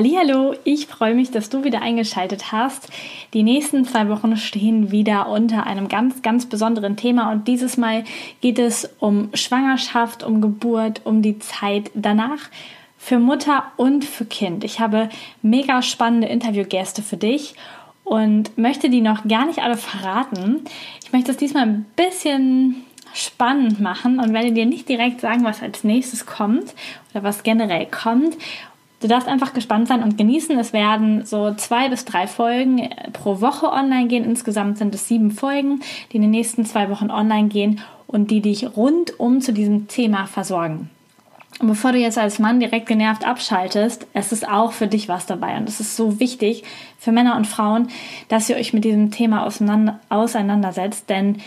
Hallo, ich freue mich, dass du wieder eingeschaltet hast. Die nächsten zwei Wochen stehen wieder unter einem ganz, ganz besonderen Thema und dieses Mal geht es um Schwangerschaft, um Geburt, um die Zeit danach für Mutter und für Kind. Ich habe mega spannende Interviewgäste für dich und möchte die noch gar nicht alle verraten. Ich möchte es diesmal ein bisschen spannend machen und werde dir nicht direkt sagen, was als nächstes kommt oder was generell kommt. Du darfst einfach gespannt sein und genießen. Es werden so zwei bis drei Folgen äh, pro Woche online gehen. Insgesamt sind es sieben Folgen, die in den nächsten zwei Wochen online gehen und die dich rundum zu diesem Thema versorgen. Und bevor du jetzt als Mann direkt genervt abschaltest, es ist auch für dich was dabei. Und es ist so wichtig für Männer und Frauen, dass ihr euch mit diesem Thema auseinandersetzt, denn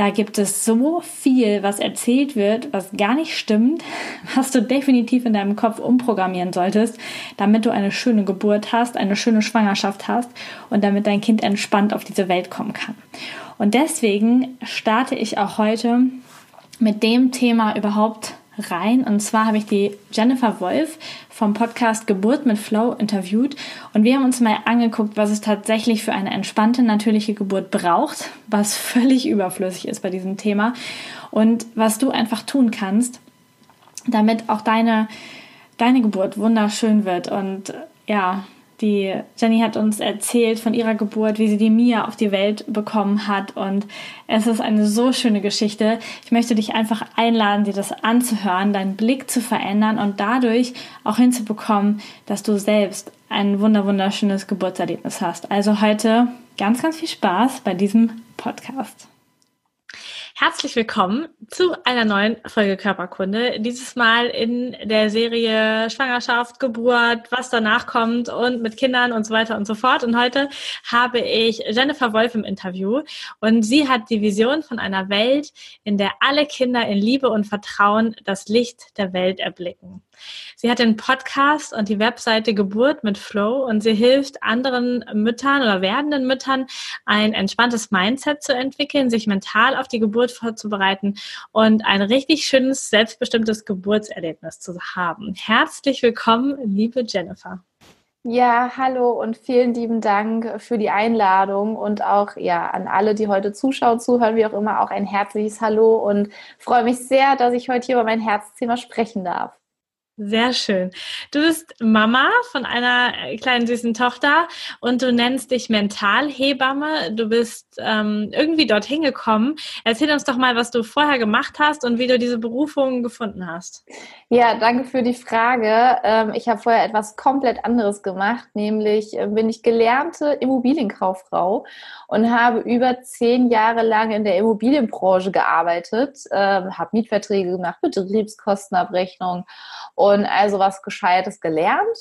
da gibt es so viel, was erzählt wird, was gar nicht stimmt, was du definitiv in deinem Kopf umprogrammieren solltest, damit du eine schöne Geburt hast, eine schöne Schwangerschaft hast und damit dein Kind entspannt auf diese Welt kommen kann. Und deswegen starte ich auch heute mit dem Thema überhaupt rein. Und zwar habe ich die Jennifer Wolf vom Podcast Geburt mit Flow interviewt. Und wir haben uns mal angeguckt, was es tatsächlich für eine entspannte, natürliche Geburt braucht, was völlig überflüssig ist bei diesem Thema. Und was du einfach tun kannst, damit auch deine, deine Geburt wunderschön wird. Und ja, die Jenny hat uns erzählt von ihrer Geburt, wie sie die Mia auf die Welt bekommen hat. Und es ist eine so schöne Geschichte. Ich möchte dich einfach einladen, dir das anzuhören, deinen Blick zu verändern und dadurch auch hinzubekommen, dass du selbst ein wunder wunderschönes Geburtserlebnis hast. Also heute ganz, ganz viel Spaß bei diesem Podcast. Herzlich willkommen zu einer neuen Folge Körperkunde. Dieses Mal in der Serie Schwangerschaft, Geburt, was danach kommt und mit Kindern und so weiter und so fort. Und heute habe ich Jennifer Wolf im Interview und sie hat die Vision von einer Welt, in der alle Kinder in Liebe und Vertrauen das Licht der Welt erblicken. Sie hat den Podcast und die Webseite Geburt mit Flow und sie hilft anderen Müttern oder werdenden Müttern ein entspanntes Mindset zu entwickeln, sich mental auf die Geburt vorzubereiten und ein richtig schönes, selbstbestimmtes Geburtserlebnis zu haben. Herzlich willkommen, liebe Jennifer. Ja, hallo und vielen lieben Dank für die Einladung und auch ja an alle, die heute zuschauen, zuhören, wie auch immer, auch ein herzliches Hallo und freue mich sehr, dass ich heute hier über mein Herzthema sprechen darf. Sehr schön. Du bist Mama von einer äh, kleinen süßen Tochter und du nennst dich Mentalhebamme. Du bist ähm, irgendwie dorthin gekommen. Erzähl uns doch mal, was du vorher gemacht hast und wie du diese Berufung gefunden hast. Ja, danke für die Frage. Ähm, ich habe vorher etwas komplett anderes gemacht, nämlich äh, bin ich gelernte Immobilienkauffrau und habe über zehn Jahre lang in der Immobilienbranche gearbeitet, ähm, habe Mietverträge gemacht, Betriebskostenabrechnung und also was Gescheites gelernt.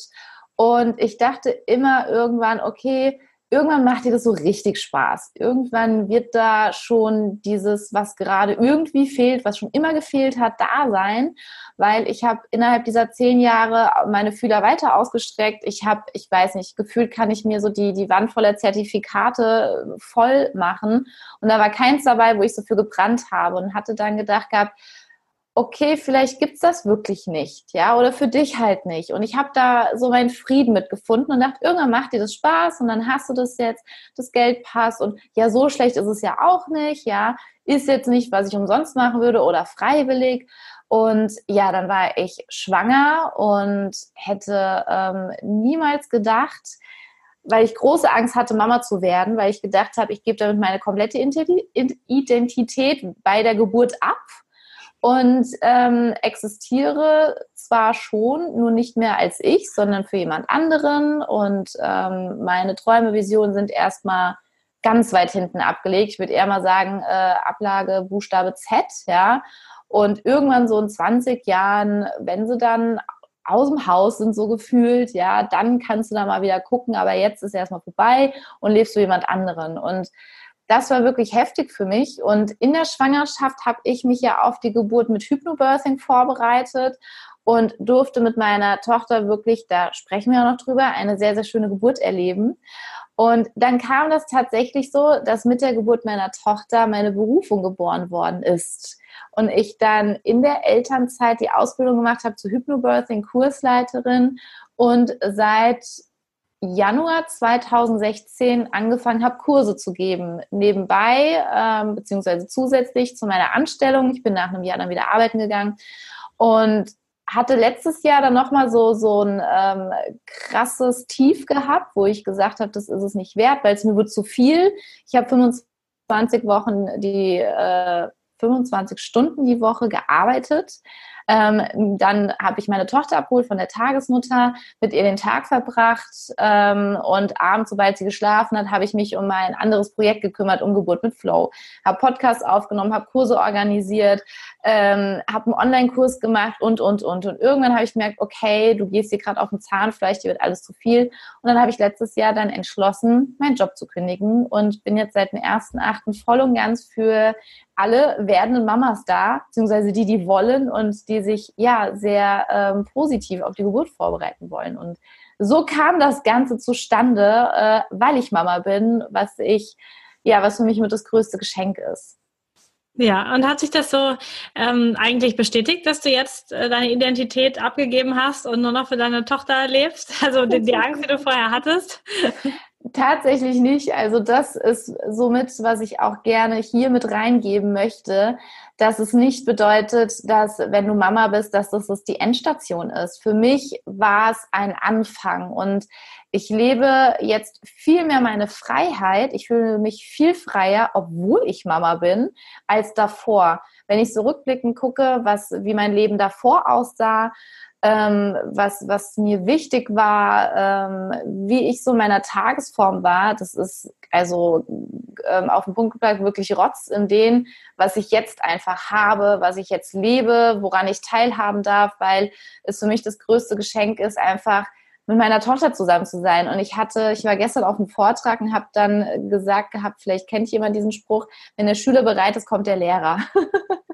Und ich dachte immer irgendwann, okay, irgendwann macht dir das so richtig Spaß. Irgendwann wird da schon dieses, was gerade irgendwie fehlt, was schon immer gefehlt hat, da sein, weil ich habe innerhalb dieser zehn Jahre meine Fühler weiter ausgestreckt. Ich habe, ich weiß nicht, gefühlt kann ich mir so die, die Wand voller Zertifikate voll machen und da war keins dabei, wo ich so für gebrannt habe und hatte dann gedacht gehabt, okay, vielleicht gibt's das wirklich nicht, ja, oder für dich halt nicht. Und ich habe da so meinen Frieden mitgefunden und dachte, irgendwann macht dir das Spaß und dann hast du das jetzt, das Geld passt und ja, so schlecht ist es ja auch nicht, ja, ist jetzt nicht, was ich umsonst machen würde oder freiwillig. Und ja, dann war ich schwanger und hätte ähm, niemals gedacht, weil ich große Angst hatte, Mama zu werden, weil ich gedacht habe, ich gebe damit meine komplette Identität bei der Geburt ab und ähm, existiere zwar schon, nur nicht mehr als ich, sondern für jemand anderen. Und ähm, meine Träume, Visionen sind erstmal ganz weit hinten abgelegt. Ich würde eher mal sagen, äh, Ablage Buchstabe Z, ja. Und irgendwann so in 20 Jahren, wenn sie dann aus dem Haus sind, so gefühlt, ja, dann kannst du da mal wieder gucken, aber jetzt ist erstmal vorbei und lebst du jemand anderen. Und das war wirklich heftig für mich. Und in der Schwangerschaft habe ich mich ja auf die Geburt mit Hypnobirthing vorbereitet und durfte mit meiner Tochter wirklich, da sprechen wir auch noch drüber, eine sehr, sehr schöne Geburt erleben. Und dann kam das tatsächlich so, dass mit der Geburt meiner Tochter meine Berufung geboren worden ist. Und ich dann in der Elternzeit die Ausbildung gemacht habe zur Hypnobirthing Kursleiterin und seit Januar 2016 angefangen habe, Kurse zu geben. Nebenbei, ähm, beziehungsweise zusätzlich zu meiner Anstellung. Ich bin nach einem Jahr dann wieder arbeiten gegangen und hatte letztes Jahr dann nochmal so, so ein ähm, krasses Tief gehabt, wo ich gesagt habe, das ist es nicht wert, weil es mir wird zu viel. Ich habe 25 Wochen die äh, 25 Stunden die Woche gearbeitet ähm, dann habe ich meine Tochter abgeholt von der Tagesmutter, mit ihr den Tag verbracht ähm, und abends, sobald sie geschlafen hat, habe ich mich um mein anderes Projekt gekümmert, um Geburt mit Flow. Habe Podcasts aufgenommen, habe Kurse organisiert, ähm, habe einen Online-Kurs gemacht und, und, und. Und irgendwann habe ich gemerkt, okay, du gehst hier gerade auf den Zahnfleisch, dir wird alles zu viel. Und dann habe ich letztes Jahr dann entschlossen, meinen Job zu kündigen und bin jetzt seit dem 1.8. voll und ganz für alle werdenden Mamas da, beziehungsweise die, die wollen und die sich ja sehr ähm, positiv auf die Geburt vorbereiten wollen. Und so kam das Ganze zustande, äh, weil ich Mama bin, was ich, ja, was für mich mit das größte Geschenk ist. Ja, und hat sich das so ähm, eigentlich bestätigt, dass du jetzt äh, deine Identität abgegeben hast und nur noch für deine Tochter lebst? Also die, die Angst, die du vorher hattest? Tatsächlich nicht. Also das ist somit, was ich auch gerne hier mit reingeben möchte, dass es nicht bedeutet, dass wenn du Mama bist, dass das die Endstation ist. Für mich war es ein Anfang und ich lebe jetzt viel mehr meine Freiheit. Ich fühle mich viel freier, obwohl ich Mama bin, als davor. Wenn ich so rückblickend gucke, was, wie mein Leben davor aussah, ähm, was, was mir wichtig war, ähm, wie ich so meiner Tagesform war. Das ist also ähm, auf den Punkt gebracht wirklich Rotz in dem, was ich jetzt einfach habe, was ich jetzt lebe, woran ich teilhaben darf, weil es für mich das größte Geschenk ist, einfach mit meiner Tochter zusammen zu sein. Und ich hatte, ich war gestern auf einem Vortrag und habe dann gesagt gehabt, vielleicht kennt jemand diesen Spruch, wenn der Schüler bereit ist, kommt der Lehrer.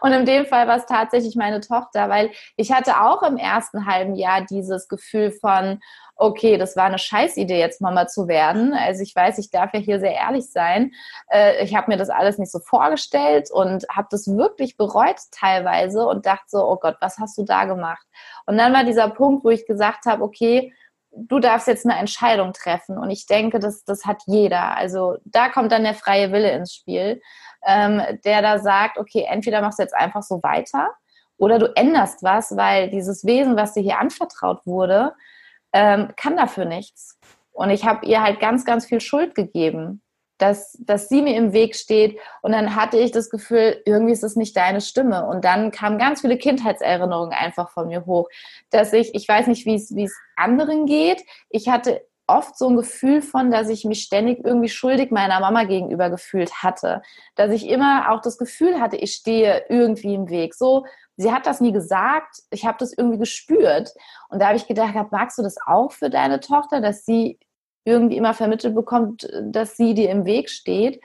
Und in dem Fall war es tatsächlich meine Tochter, weil ich hatte auch im ersten halben Jahr dieses Gefühl von, okay, das war eine Scheißidee, jetzt Mama zu werden. Also ich weiß, ich darf ja hier sehr ehrlich sein. Äh, ich habe mir das alles nicht so vorgestellt und habe das wirklich bereut teilweise und dachte so, oh Gott, was hast du da gemacht? Und dann war dieser Punkt, wo ich gesagt habe, okay, du darfst jetzt eine Entscheidung treffen. Und ich denke, das, das hat jeder. Also da kommt dann der freie Wille ins Spiel ähm, der da sagt, okay, entweder machst du jetzt einfach so weiter oder du änderst was, weil dieses Wesen, was dir hier anvertraut wurde, ähm, kann dafür nichts. Und ich habe ihr halt ganz, ganz viel Schuld gegeben, dass, dass sie mir im Weg steht. Und dann hatte ich das Gefühl, irgendwie ist es nicht deine Stimme. Und dann kamen ganz viele Kindheitserinnerungen einfach von mir hoch, dass ich, ich weiß nicht, wie es anderen geht. Ich hatte oft so ein Gefühl von, dass ich mich ständig irgendwie schuldig meiner Mama gegenüber gefühlt hatte. Dass ich immer auch das Gefühl hatte, ich stehe irgendwie im Weg. So, sie hat das nie gesagt, ich habe das irgendwie gespürt. Und da habe ich gedacht, magst du das auch für deine Tochter, dass sie irgendwie immer vermittelt bekommt, dass sie dir im Weg steht?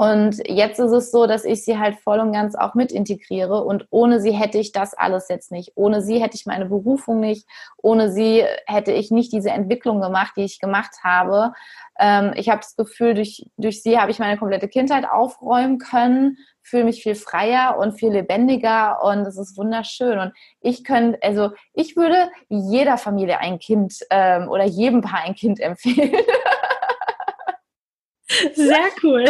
Und jetzt ist es so, dass ich sie halt voll und ganz auch mit integriere. Und ohne sie hätte ich das alles jetzt nicht. Ohne sie hätte ich meine Berufung nicht. Ohne sie hätte ich nicht diese Entwicklung gemacht, die ich gemacht habe. Ähm, ich habe das Gefühl, durch, durch sie habe ich meine komplette Kindheit aufräumen können, fühle mich viel freier und viel lebendiger und es ist wunderschön. Und ich könnte, also ich würde jeder Familie ein Kind ähm, oder jedem Paar ein Kind empfehlen. Sehr cool.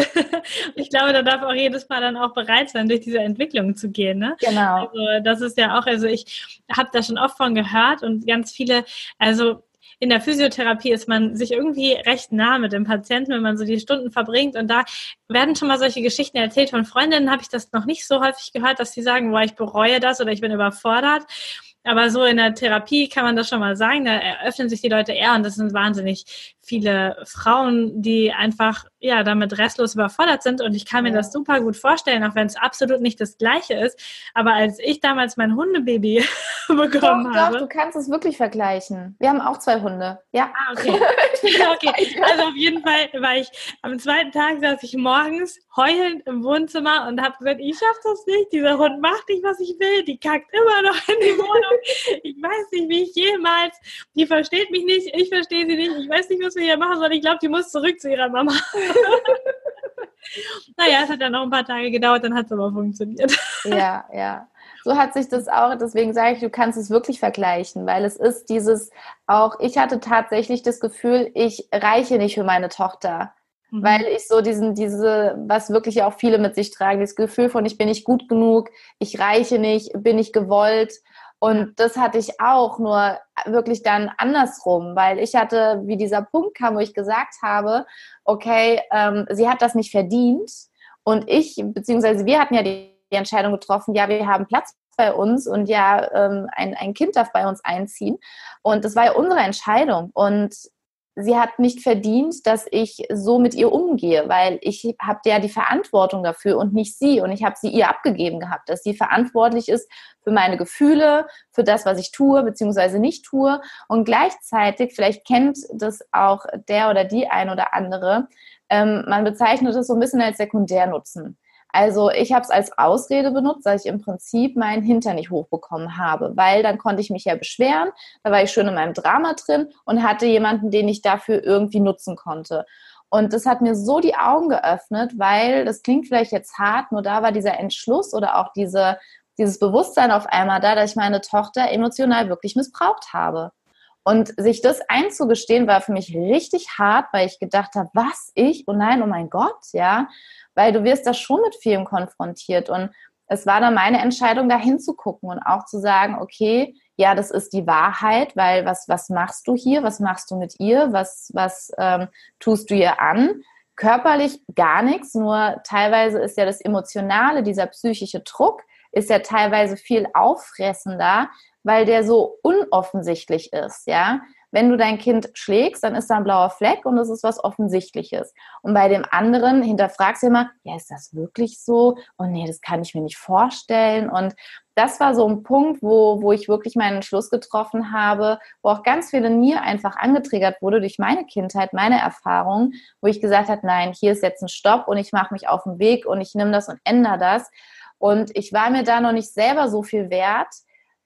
Ich glaube, da darf auch jedes Mal dann auch bereit sein, durch diese Entwicklung zu gehen. Ne? Genau. Also das ist ja auch, also ich habe da schon oft von gehört und ganz viele, also in der Physiotherapie ist man sich irgendwie recht nah mit dem Patienten, wenn man so die Stunden verbringt. Und da werden schon mal solche Geschichten erzählt. Von Freundinnen habe ich das noch nicht so häufig gehört, dass sie sagen, boah, ich bereue das oder ich bin überfordert. Aber so in der Therapie kann man das schon mal sagen, da eröffnen sich die Leute eher und das sind wahnsinnig viele Frauen, die einfach ja damit restlos überfordert sind und ich kann mir ja. das super gut vorstellen, auch wenn es absolut nicht das Gleiche ist. Aber als ich damals mein Hundebaby bekommen doch, habe, doch, du kannst es wirklich vergleichen. Wir haben auch zwei Hunde. Ja. Ah, okay. okay. Also auf jeden Fall war ich am zweiten Tag saß ich morgens heulend im Wohnzimmer und habe gesagt, ich schaffe das nicht. Dieser Hund macht nicht, was ich will. Die kackt immer noch in die Wohnung. Ich weiß nicht, wie ich jemals. Die versteht mich nicht. Ich verstehe sie nicht. Ich weiß nicht, was wir hier machen sollen. Ich glaube, die muss zurück zu ihrer Mama. naja, es hat dann noch ein paar Tage gedauert, dann hat es aber funktioniert. Ja, ja. So hat sich das auch, deswegen sage ich, du kannst es wirklich vergleichen, weil es ist dieses auch, ich hatte tatsächlich das Gefühl, ich reiche nicht für meine Tochter. Mhm. Weil ich so diesen, diese, was wirklich auch viele mit sich tragen, das Gefühl von, ich bin nicht gut genug, ich reiche nicht, bin nicht gewollt. Und das hatte ich auch, nur wirklich dann andersrum, weil ich hatte, wie dieser Punkt kam, wo ich gesagt habe, okay, ähm, sie hat das nicht verdient. Und ich, beziehungsweise wir hatten ja die, die Entscheidung getroffen, ja, wir haben Platz bei uns und ja, ähm, ein, ein Kind darf bei uns einziehen. Und das war ja unsere Entscheidung. Und sie hat nicht verdient, dass ich so mit ihr umgehe, weil ich habe ja die Verantwortung dafür und nicht sie. Und ich habe sie ihr abgegeben gehabt, dass sie verantwortlich ist für meine Gefühle, für das, was ich tue bzw. nicht tue. Und gleichzeitig, vielleicht kennt das auch der oder die ein oder andere, ähm, man bezeichnet das so ein bisschen als Sekundärnutzen. Also ich habe es als Ausrede benutzt, dass ich im Prinzip meinen Hintern nicht hochbekommen habe, weil dann konnte ich mich ja beschweren, da war ich schön in meinem Drama drin und hatte jemanden, den ich dafür irgendwie nutzen konnte. Und das hat mir so die Augen geöffnet, weil das klingt vielleicht jetzt hart, nur da war dieser Entschluss oder auch diese, dieses Bewusstsein auf einmal da, dass ich meine Tochter emotional wirklich missbraucht habe. Und sich das einzugestehen, war für mich richtig hart, weil ich gedacht habe, was ich? Oh nein, oh mein Gott, ja weil du wirst da schon mit vielem konfrontiert. Und es war dann meine Entscheidung, da hinzugucken und auch zu sagen, okay, ja, das ist die Wahrheit, weil was, was machst du hier? Was machst du mit ihr? Was, was ähm, tust du ihr an? Körperlich gar nichts, nur teilweise ist ja das Emotionale, dieser psychische Druck, ist ja teilweise viel auffressender, weil der so unoffensichtlich ist, ja. Wenn du dein Kind schlägst, dann ist da ein blauer Fleck und das ist was Offensichtliches. Und bei dem anderen hinterfragst du immer, ja, ist das wirklich so? Und nee, das kann ich mir nicht vorstellen. Und das war so ein Punkt, wo, wo ich wirklich meinen Schluss getroffen habe, wo auch ganz viel in mir einfach angetriggert wurde durch meine Kindheit, meine Erfahrung, wo ich gesagt habe, nein, hier ist jetzt ein Stopp und ich mache mich auf den Weg und ich nehme das und ändere das. Und ich war mir da noch nicht selber so viel wert,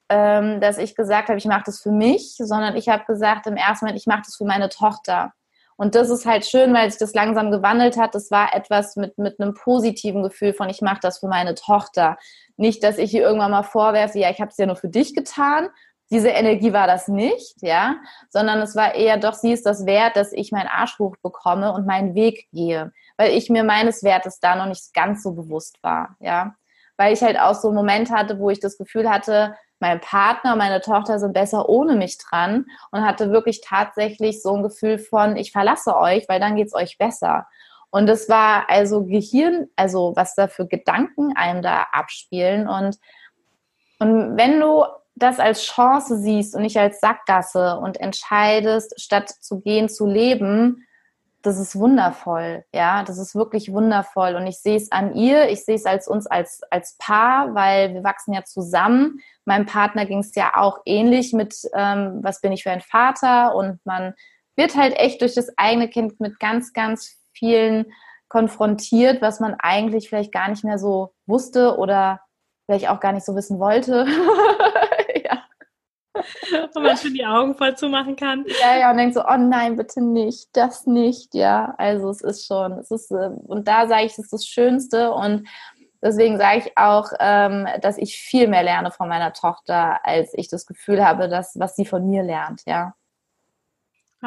ähm, dass ich gesagt habe, ich mache das für mich, sondern ich habe gesagt im ersten Moment, ich mache das für meine Tochter. Und das ist halt schön, weil sich das langsam gewandelt hat. Das war etwas mit, mit einem positiven Gefühl von, ich mache das für meine Tochter. Nicht, dass ich ihr irgendwann mal vorwerfe, ja, ich habe es ja nur für dich getan. Diese Energie war das nicht, ja, sondern es war eher doch, sie ist das wert, dass ich meinen Arsch hoch bekomme und meinen Weg gehe, weil ich mir meines Wertes da noch nicht ganz so bewusst war, ja, weil ich halt auch so einen Moment hatte, wo ich das Gefühl hatte, mein Partner, meine Tochter sind besser ohne mich dran und hatte wirklich tatsächlich so ein Gefühl von, ich verlasse euch, weil dann geht es euch besser. Und das war also Gehirn, also was da für Gedanken einem da abspielen. Und, und wenn du das als Chance siehst und nicht als Sackgasse und entscheidest, statt zu gehen, zu leben, das ist wundervoll, ja, das ist wirklich wundervoll und ich sehe es an ihr, ich sehe es als uns als, als Paar, weil wir wachsen ja zusammen. Meinem Partner ging es ja auch ähnlich mit, ähm, was bin ich für ein Vater und man wird halt echt durch das eigene Kind mit ganz, ganz vielen konfrontiert, was man eigentlich vielleicht gar nicht mehr so wusste oder vielleicht auch gar nicht so wissen wollte. Wo man schon die Augen voll zumachen kann. Ja, ja, und denkt so, oh nein, bitte nicht, das nicht, ja. Also es ist schon, es ist, äh, und da sage ich, es ist das Schönste und deswegen sage ich auch, ähm, dass ich viel mehr lerne von meiner Tochter, als ich das Gefühl habe, dass was sie von mir lernt, ja.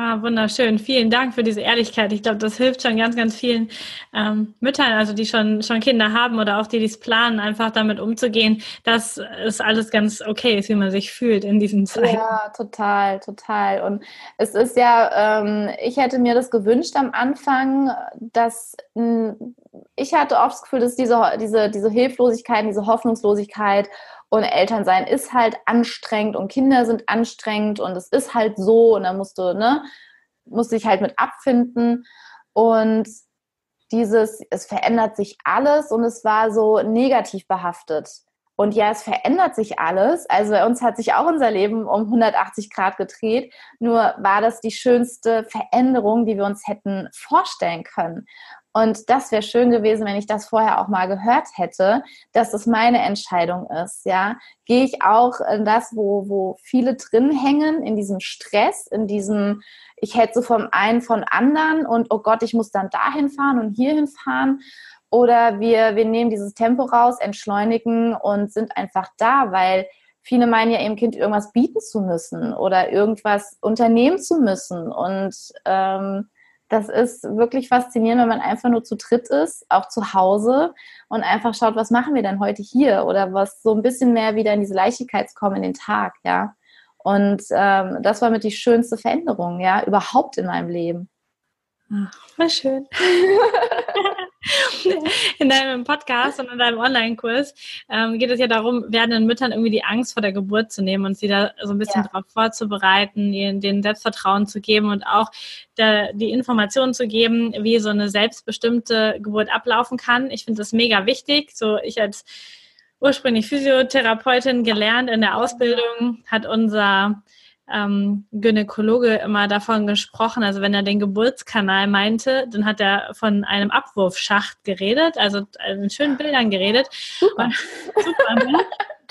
Ah, wunderschön. Vielen Dank für diese Ehrlichkeit. Ich glaube, das hilft schon ganz, ganz vielen ähm, Müttern, also die schon, schon Kinder haben oder auch die dies planen, einfach damit umzugehen, dass es alles ganz okay ist, wie man sich fühlt in diesen Zeiten. Ja, total, total. Und es ist ja, ähm, ich hätte mir das gewünscht am Anfang, dass hm, ich hatte oft das Gefühl, dass diese, diese, diese Hilflosigkeit, diese Hoffnungslosigkeit Und Elternsein ist halt anstrengend und Kinder sind anstrengend und es ist halt so und dann musst du, ne, musst dich halt mit abfinden. Und dieses, es verändert sich alles und es war so negativ behaftet. Und ja, es verändert sich alles. Also bei uns hat sich auch unser Leben um 180 Grad gedreht. Nur war das die schönste Veränderung, die wir uns hätten vorstellen können. Und das wäre schön gewesen, wenn ich das vorher auch mal gehört hätte, dass das meine Entscheidung ist. Ja, gehe ich auch in das, wo, wo viele drin hängen, in diesem Stress, in diesem, ich so vom einen von anderen und oh Gott, ich muss dann dahin fahren und hierhin fahren. Oder wir, wir nehmen dieses Tempo raus, entschleunigen und sind einfach da, weil viele meinen ja ihrem Kind irgendwas bieten zu müssen oder irgendwas unternehmen zu müssen. Und ähm, das ist wirklich faszinierend, wenn man einfach nur zu dritt ist, auch zu Hause und einfach schaut, was machen wir denn heute hier oder was so ein bisschen mehr wieder in diese Leichtigkeit kommen in den Tag, ja. Und ähm, das war mit die schönste Veränderung, ja, überhaupt in meinem Leben. Ach, war schön. in deinem Podcast und in deinem Online-Kurs ähm, geht es ja darum, werdenden Müttern irgendwie die Angst vor der Geburt zu nehmen und sie da so ein bisschen ja. darauf vorzubereiten, ihnen den Selbstvertrauen zu geben und auch der, die Informationen zu geben, wie so eine selbstbestimmte Geburt ablaufen kann. Ich finde das mega wichtig. So ich als ursprünglich Physiotherapeutin gelernt in der Ausbildung hat unser ähm, Gynäkologe immer davon gesprochen, also wenn er den Geburtskanal meinte, dann hat er von einem Abwurfschacht geredet, also in schönen Bildern geredet. Super. super ne?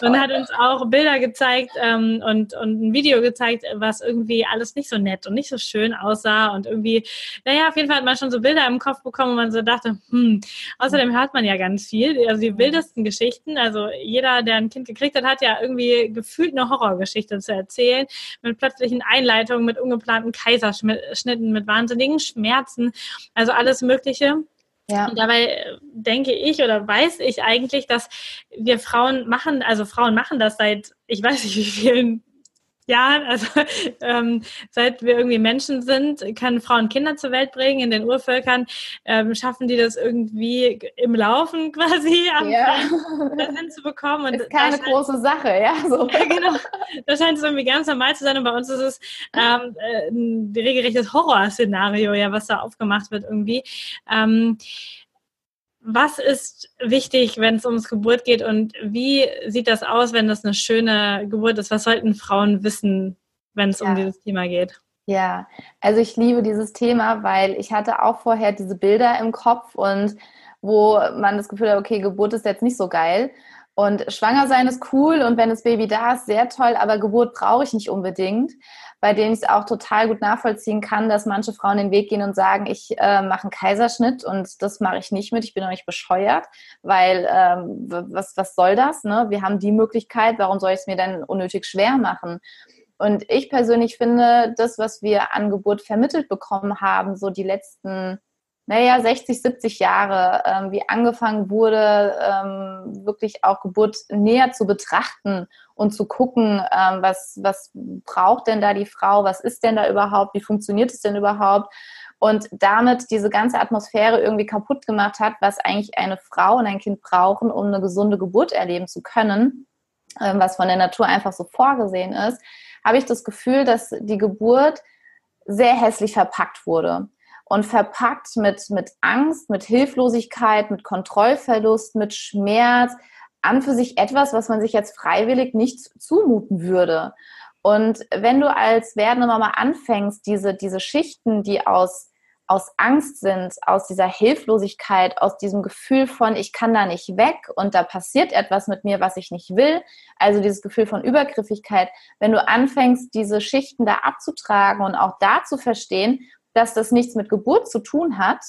Und hat uns auch Bilder gezeigt ähm, und, und ein Video gezeigt, was irgendwie alles nicht so nett und nicht so schön aussah und irgendwie, naja, auf jeden Fall hat man schon so Bilder im Kopf bekommen, wo man so dachte, hm, außerdem hört man ja ganz viel, also die wildesten Geschichten, also jeder, der ein Kind gekriegt hat, hat ja irgendwie gefühlt eine Horrorgeschichte zu erzählen, mit plötzlichen Einleitungen, mit ungeplanten Kaiserschnitten, mit wahnsinnigen Schmerzen, also alles Mögliche. Ja. Und dabei äh, denke ich oder weiß ich eigentlich, dass wir Frauen machen, also Frauen machen das seit, ich weiß nicht wie vielen Jahren, also ähm, seit wir irgendwie Menschen sind, können Frauen Kinder zur Welt bringen. In den Urvölkern ähm, schaffen die das irgendwie im Laufen quasi am ja. hinzubekommen. Und ist keine große Sache, ja. So. ja, genau. Das scheint es irgendwie ganz normal zu sein. Und bei uns ist es ähm, äh, ein regelrechtes Horrorszenario, ja, was da aufgemacht wird irgendwie. Ähm, was ist wichtig, wenn es ums Geburt geht und wie sieht das aus, wenn das eine schöne Geburt ist? Was sollten Frauen wissen, wenn es ja. um dieses Thema geht? Ja, also ich liebe dieses Thema, weil ich hatte auch vorher diese Bilder im Kopf und wo man das Gefühl hat, okay, Geburt ist jetzt nicht so geil. Und schwanger sein ist cool und wenn das Baby da ist, sehr toll, aber Geburt brauche ich nicht unbedingt bei denen ich es auch total gut nachvollziehen kann, dass manche Frauen den Weg gehen und sagen, ich äh, mache einen Kaiserschnitt und das mache ich nicht mit, ich bin noch nicht bescheuert, weil ähm, was, was soll das? Ne? Wir haben die Möglichkeit, warum soll ich es mir denn unnötig schwer machen? Und ich persönlich finde, das, was wir an Geburt vermittelt bekommen haben, so die letzten naja, 60, 70 Jahre, ähm, wie angefangen wurde, ähm, wirklich auch Geburt näher zu betrachten und zu gucken, ähm, was, was braucht denn da die Frau, was ist denn da überhaupt, wie funktioniert es denn überhaupt? Und damit diese ganze Atmosphäre irgendwie kaputt gemacht hat, was eigentlich eine Frau und ein Kind brauchen, um eine gesunde Geburt erleben zu können, ähm, was von der Natur einfach so vorgesehen ist, habe ich das Gefühl, dass die Geburt sehr hässlich verpackt wurde und verpackt mit, mit Angst, mit Hilflosigkeit, mit Kontrollverlust, mit Schmerz, an für sich etwas, was man sich jetzt freiwillig nicht zumuten würde. Und wenn du als werdende Mama anfängst, diese, diese Schichten, die aus, aus Angst sind, aus dieser Hilflosigkeit, aus diesem Gefühl von, ich kann da nicht weg und da passiert etwas mit mir, was ich nicht will, also dieses Gefühl von Übergriffigkeit, wenn du anfängst, diese Schichten da abzutragen und auch da zu verstehen, dass das nichts mit Geburt zu tun hat,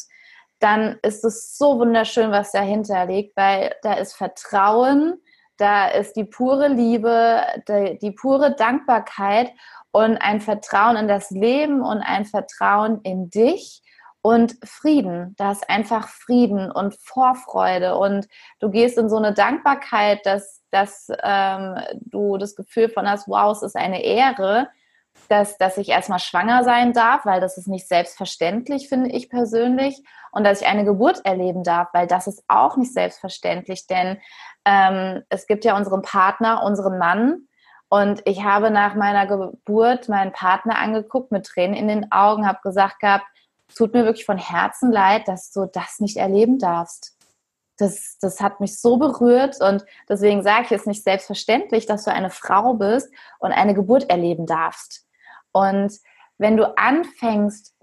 dann ist es so wunderschön, was dahinter liegt, weil da ist Vertrauen, da ist die pure Liebe, die, die pure Dankbarkeit und ein Vertrauen in das Leben und ein Vertrauen in dich und Frieden. Da ist einfach Frieden und Vorfreude und du gehst in so eine Dankbarkeit, dass, dass ähm, du das Gefühl von hast, wow, es ist eine Ehre, dass, dass ich erstmal schwanger sein darf, weil das ist nicht selbstverständlich, finde ich persönlich. Und dass ich eine Geburt erleben darf, weil das ist auch nicht selbstverständlich. Denn ähm, es gibt ja unseren Partner, unseren Mann. Und ich habe nach meiner Geburt meinen Partner angeguckt mit Tränen in den Augen, habe gesagt gehabt, tut mir wirklich von Herzen leid, dass du das nicht erleben darfst. Das, das hat mich so berührt und deswegen sage ich es nicht selbstverständlich, dass du eine Frau bist und eine Geburt erleben darfst. Und wenn du anfängst,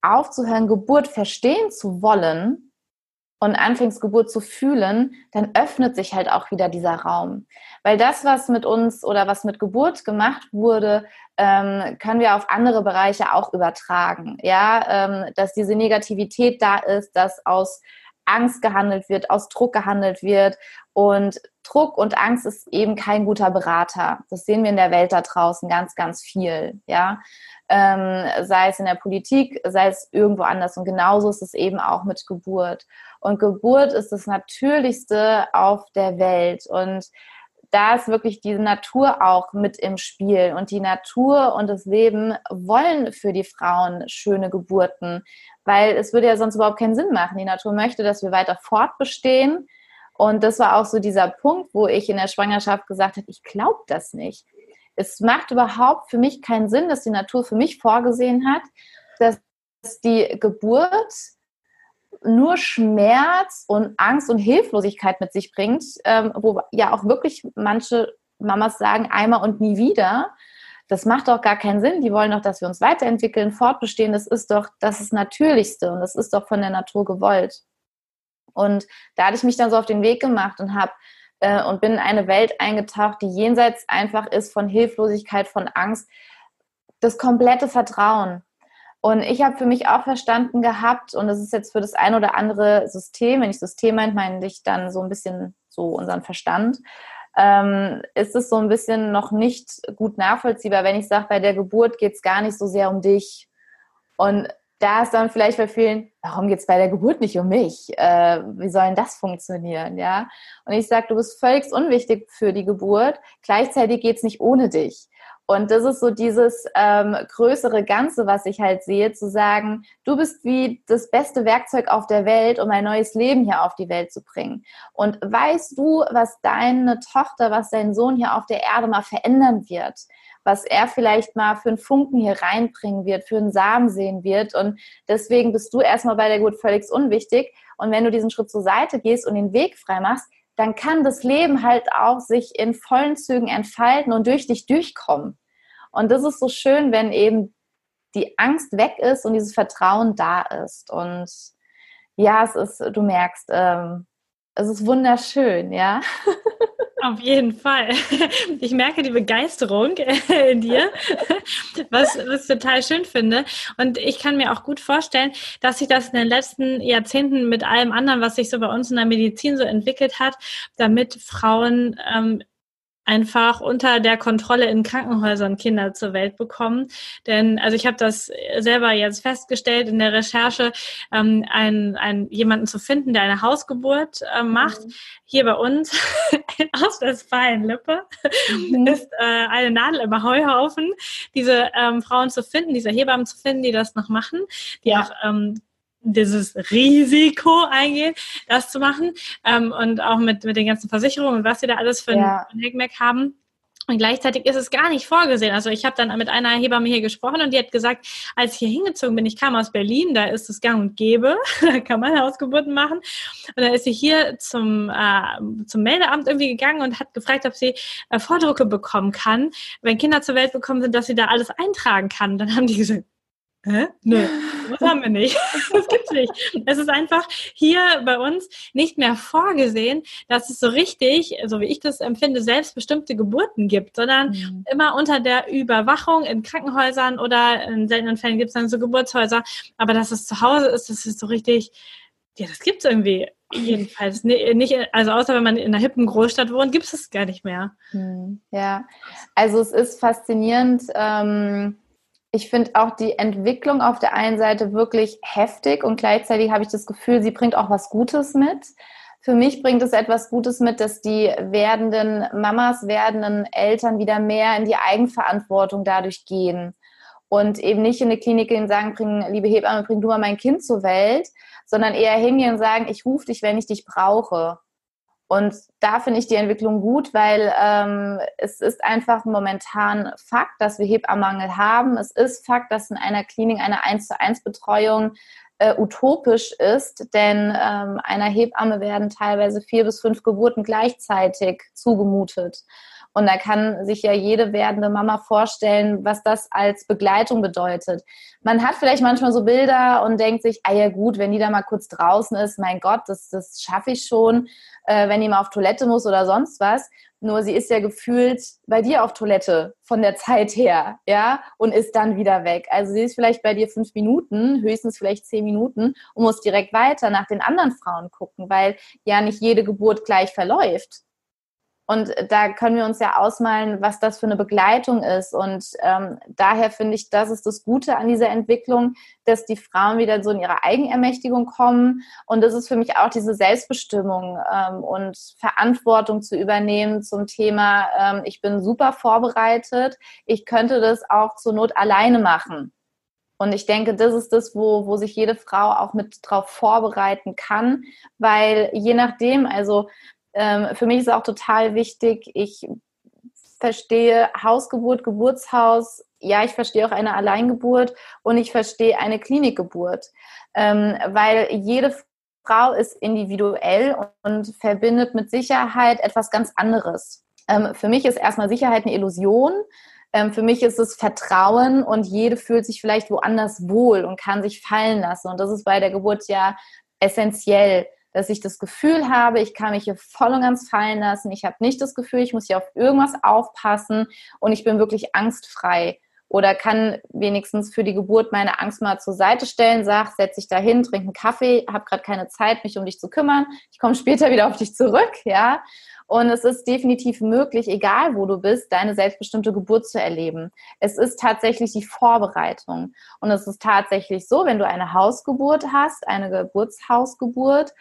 aufzuhören, Geburt verstehen zu wollen und anfängst, Geburt zu fühlen, dann öffnet sich halt auch wieder dieser Raum. Weil das, was mit uns oder was mit Geburt gemacht wurde, ähm, können wir auf andere Bereiche auch übertragen. Ja, ähm, dass diese Negativität da ist, dass aus Angst gehandelt wird, aus Druck gehandelt wird. Und Druck und Angst ist eben kein guter Berater. Das sehen wir in der Welt da draußen ganz, ganz viel. Ja, ähm, sei es in der Politik, sei es irgendwo anders. Und genauso ist es eben auch mit Geburt. Und Geburt ist das Natürlichste auf der Welt. Und da ist wirklich die Natur auch mit im Spiel. Und die Natur und das Leben wollen für die Frauen schöne Geburten, weil es würde ja sonst überhaupt keinen Sinn machen. Die Natur möchte, dass wir weiter fortbestehen. Und das war auch so dieser Punkt, wo ich in der Schwangerschaft gesagt habe, ich glaube das nicht. Es macht überhaupt für mich keinen Sinn, dass die Natur für mich vorgesehen hat, dass die Geburt nur Schmerz und Angst und Hilflosigkeit mit sich bringt, ähm, wo ja auch wirklich manche Mamas sagen, einmal und nie wieder. Das macht doch gar keinen Sinn. Die wollen doch, dass wir uns weiterentwickeln, fortbestehen. Das ist doch das ist Natürlichste und das ist doch von der Natur gewollt. Und da hatte ich mich dann so auf den Weg gemacht und habe äh, und bin in eine Welt eingetaucht, die jenseits einfach ist von Hilflosigkeit, von Angst, das komplette Vertrauen. Und ich habe für mich auch verstanden gehabt, und das ist jetzt für das ein oder andere System, wenn ich System meint, meine ich dann so ein bisschen so unseren Verstand, ähm, ist es so ein bisschen noch nicht gut nachvollziehbar, wenn ich sage, bei der Geburt geht es gar nicht so sehr um dich. Und da ist dann vielleicht bei vielen, warum geht es bei der Geburt nicht um mich? Äh, wie soll denn das funktionieren? Ja? Und ich sage, du bist völlig unwichtig für die Geburt, gleichzeitig geht es nicht ohne dich. Und das ist so dieses ähm, größere Ganze, was ich halt sehe, zu sagen, du bist wie das beste Werkzeug auf der Welt, um ein neues Leben hier auf die Welt zu bringen. Und weißt du, was deine Tochter, was dein Sohn hier auf der Erde mal verändern wird? Was er vielleicht mal für einen Funken hier reinbringen wird, für einen Samen sehen wird. Und deswegen bist du erstmal bei der Geburt völlig unwichtig. Und wenn du diesen Schritt zur Seite gehst und den Weg frei machst, dann kann das Leben halt auch sich in vollen Zügen entfalten und durch dich durchkommen. Und das ist so schön, wenn eben die Angst weg ist und dieses Vertrauen da ist. Und ja, es ist, du merkst, ähm, es ist wunderschön, ja. Auf jeden Fall. Ich merke die Begeisterung in dir, was, was ich total schön finde. Und ich kann mir auch gut vorstellen, dass sich das in den letzten Jahrzehnten mit allem anderen, was sich so bei uns in der Medizin so entwickelt hat, damit Frauen ähm, einfach unter der Kontrolle in Krankenhäusern Kinder zur Welt bekommen. Denn also ich habe das selber jetzt festgestellt in der Recherche, ähm, einen, einen, jemanden zu finden, der eine Hausgeburt äh, macht. Mhm. Hier bei uns in Ostwestfalen-Lippe mhm. ist äh, eine Nadel im Heuhaufen, diese ähm, Frauen zu finden, diese Hebammen zu finden, die das noch machen, die ja. auch ähm, dieses Risiko eingehen, das zu machen ähm, und auch mit, mit den ganzen Versicherungen und was sie da alles für ja. ein Hackmack haben. Und gleichzeitig ist es gar nicht vorgesehen. Also ich habe dann mit einer Hebamme hier gesprochen und die hat gesagt, als ich hier hingezogen bin, ich kam aus Berlin, da ist es gang und gäbe, da kann man Hausgeburten machen. Und dann ist sie hier zum, äh, zum Meldeamt irgendwie gegangen und hat gefragt, ob sie äh, Vordrucke bekommen kann, wenn Kinder zur Welt bekommen sind, dass sie da alles eintragen kann. Dann haben die gesagt, Hä? Nö, das haben wir nicht. Das gibt's nicht. Es ist einfach hier bei uns nicht mehr vorgesehen, dass es so richtig, so wie ich das empfinde, selbstbestimmte Geburten gibt, sondern mhm. immer unter der Überwachung in Krankenhäusern oder in seltenen Fällen gibt es dann so Geburtshäuser. Aber dass es zu Hause ist, das ist so richtig, ja, das gibt's irgendwie jedenfalls nicht, also außer wenn man in einer hippen Großstadt wohnt, gibt es es gar nicht mehr. Mhm. Ja, also es ist faszinierend. Ähm ich finde auch die Entwicklung auf der einen Seite wirklich heftig und gleichzeitig habe ich das Gefühl, sie bringt auch was Gutes mit, Für mich bringt es etwas Gutes mit, dass die werdenden Mamas, werdenden Eltern wieder mehr in die Eigenverantwortung dadurch gehen und eben nicht in eine Klinik gehen und sagen, bring, liebe Hebamme, bring du mal mein Kind zur Welt, sondern eher hingehen und sagen, ich rufe dich, wenn ich dich brauche. Und da finde ich die Entwicklung gut, weil ähm, es ist einfach momentan Fakt, dass wir Hebammenmangel haben. Es ist Fakt, dass in einer Klinik eine 1 zu 1 Betreuung äh, utopisch ist, denn ähm, einer Hebamme werden teilweise vier bis fünf Geburten gleichzeitig zugemutet. Und da kann sich ja jede werdende Mama vorstellen, was das als Begleitung bedeutet. Man hat vielleicht manchmal so Bilder und denkt sich, ah ja gut, wenn die da mal kurz draußen ist, mein Gott, das, das schaffe ich schon, äh, wenn die mal auf Toilette muss oder sonst was. Nur sie ist ja gefühlt bei dir auf Toilette von der Zeit her, ja, und ist dann wieder weg. Also sie ist vielleicht bei dir fünf Minuten, höchstens vielleicht zehn Minuten und muss direkt weiter nach den anderen Frauen gucken, weil ja nicht jede Geburt gleich verläuft. Und da können wir uns ja ausmalen, was das für eine Begleitung ist. Und ähm, daher finde ich, das ist das Gute an dieser Entwicklung, dass die Frauen wieder so in ihre Eigenermächtigung kommen. Und das ist für mich auch diese Selbstbestimmung ähm, und Verantwortung zu übernehmen zum Thema, ähm, ich bin super vorbereitet, ich könnte das auch zur Not alleine machen. Und ich denke, das ist das, wo, wo sich jede Frau auch mit drauf vorbereiten kann, weil je nachdem, also ähm, für mich ist auch total wichtig, ich verstehe Hausgeburt, Geburtshaus, ja, ich verstehe auch eine Alleingeburt und ich verstehe eine Klinikgeburt, ähm, weil jede Frau ist individuell und verbindet mit Sicherheit etwas ganz anderes. Ähm, für mich ist erstmal Sicherheit eine Illusion. Ähm, für mich ist es Vertrauen und jede fühlt sich vielleicht woanders wohl und kann sich fallen lassen. Und das ist bei der Geburt ja essentiell dass ich das Gefühl habe, ich kann mich hier voll und ganz fallen lassen. Ich habe nicht das Gefühl, ich muss hier auf irgendwas aufpassen und ich bin wirklich angstfrei oder kann wenigstens für die Geburt meine Angst mal zur Seite stellen, sag, setz dich dahin, trink einen Kaffee, habe gerade keine Zeit, mich um dich zu kümmern. Ich komme später wieder auf dich zurück, ja. Und es ist definitiv möglich, egal wo du bist, deine selbstbestimmte Geburt zu erleben. Es ist tatsächlich die Vorbereitung. Und es ist tatsächlich so, wenn du eine Hausgeburt hast, eine Geburtshausgeburt,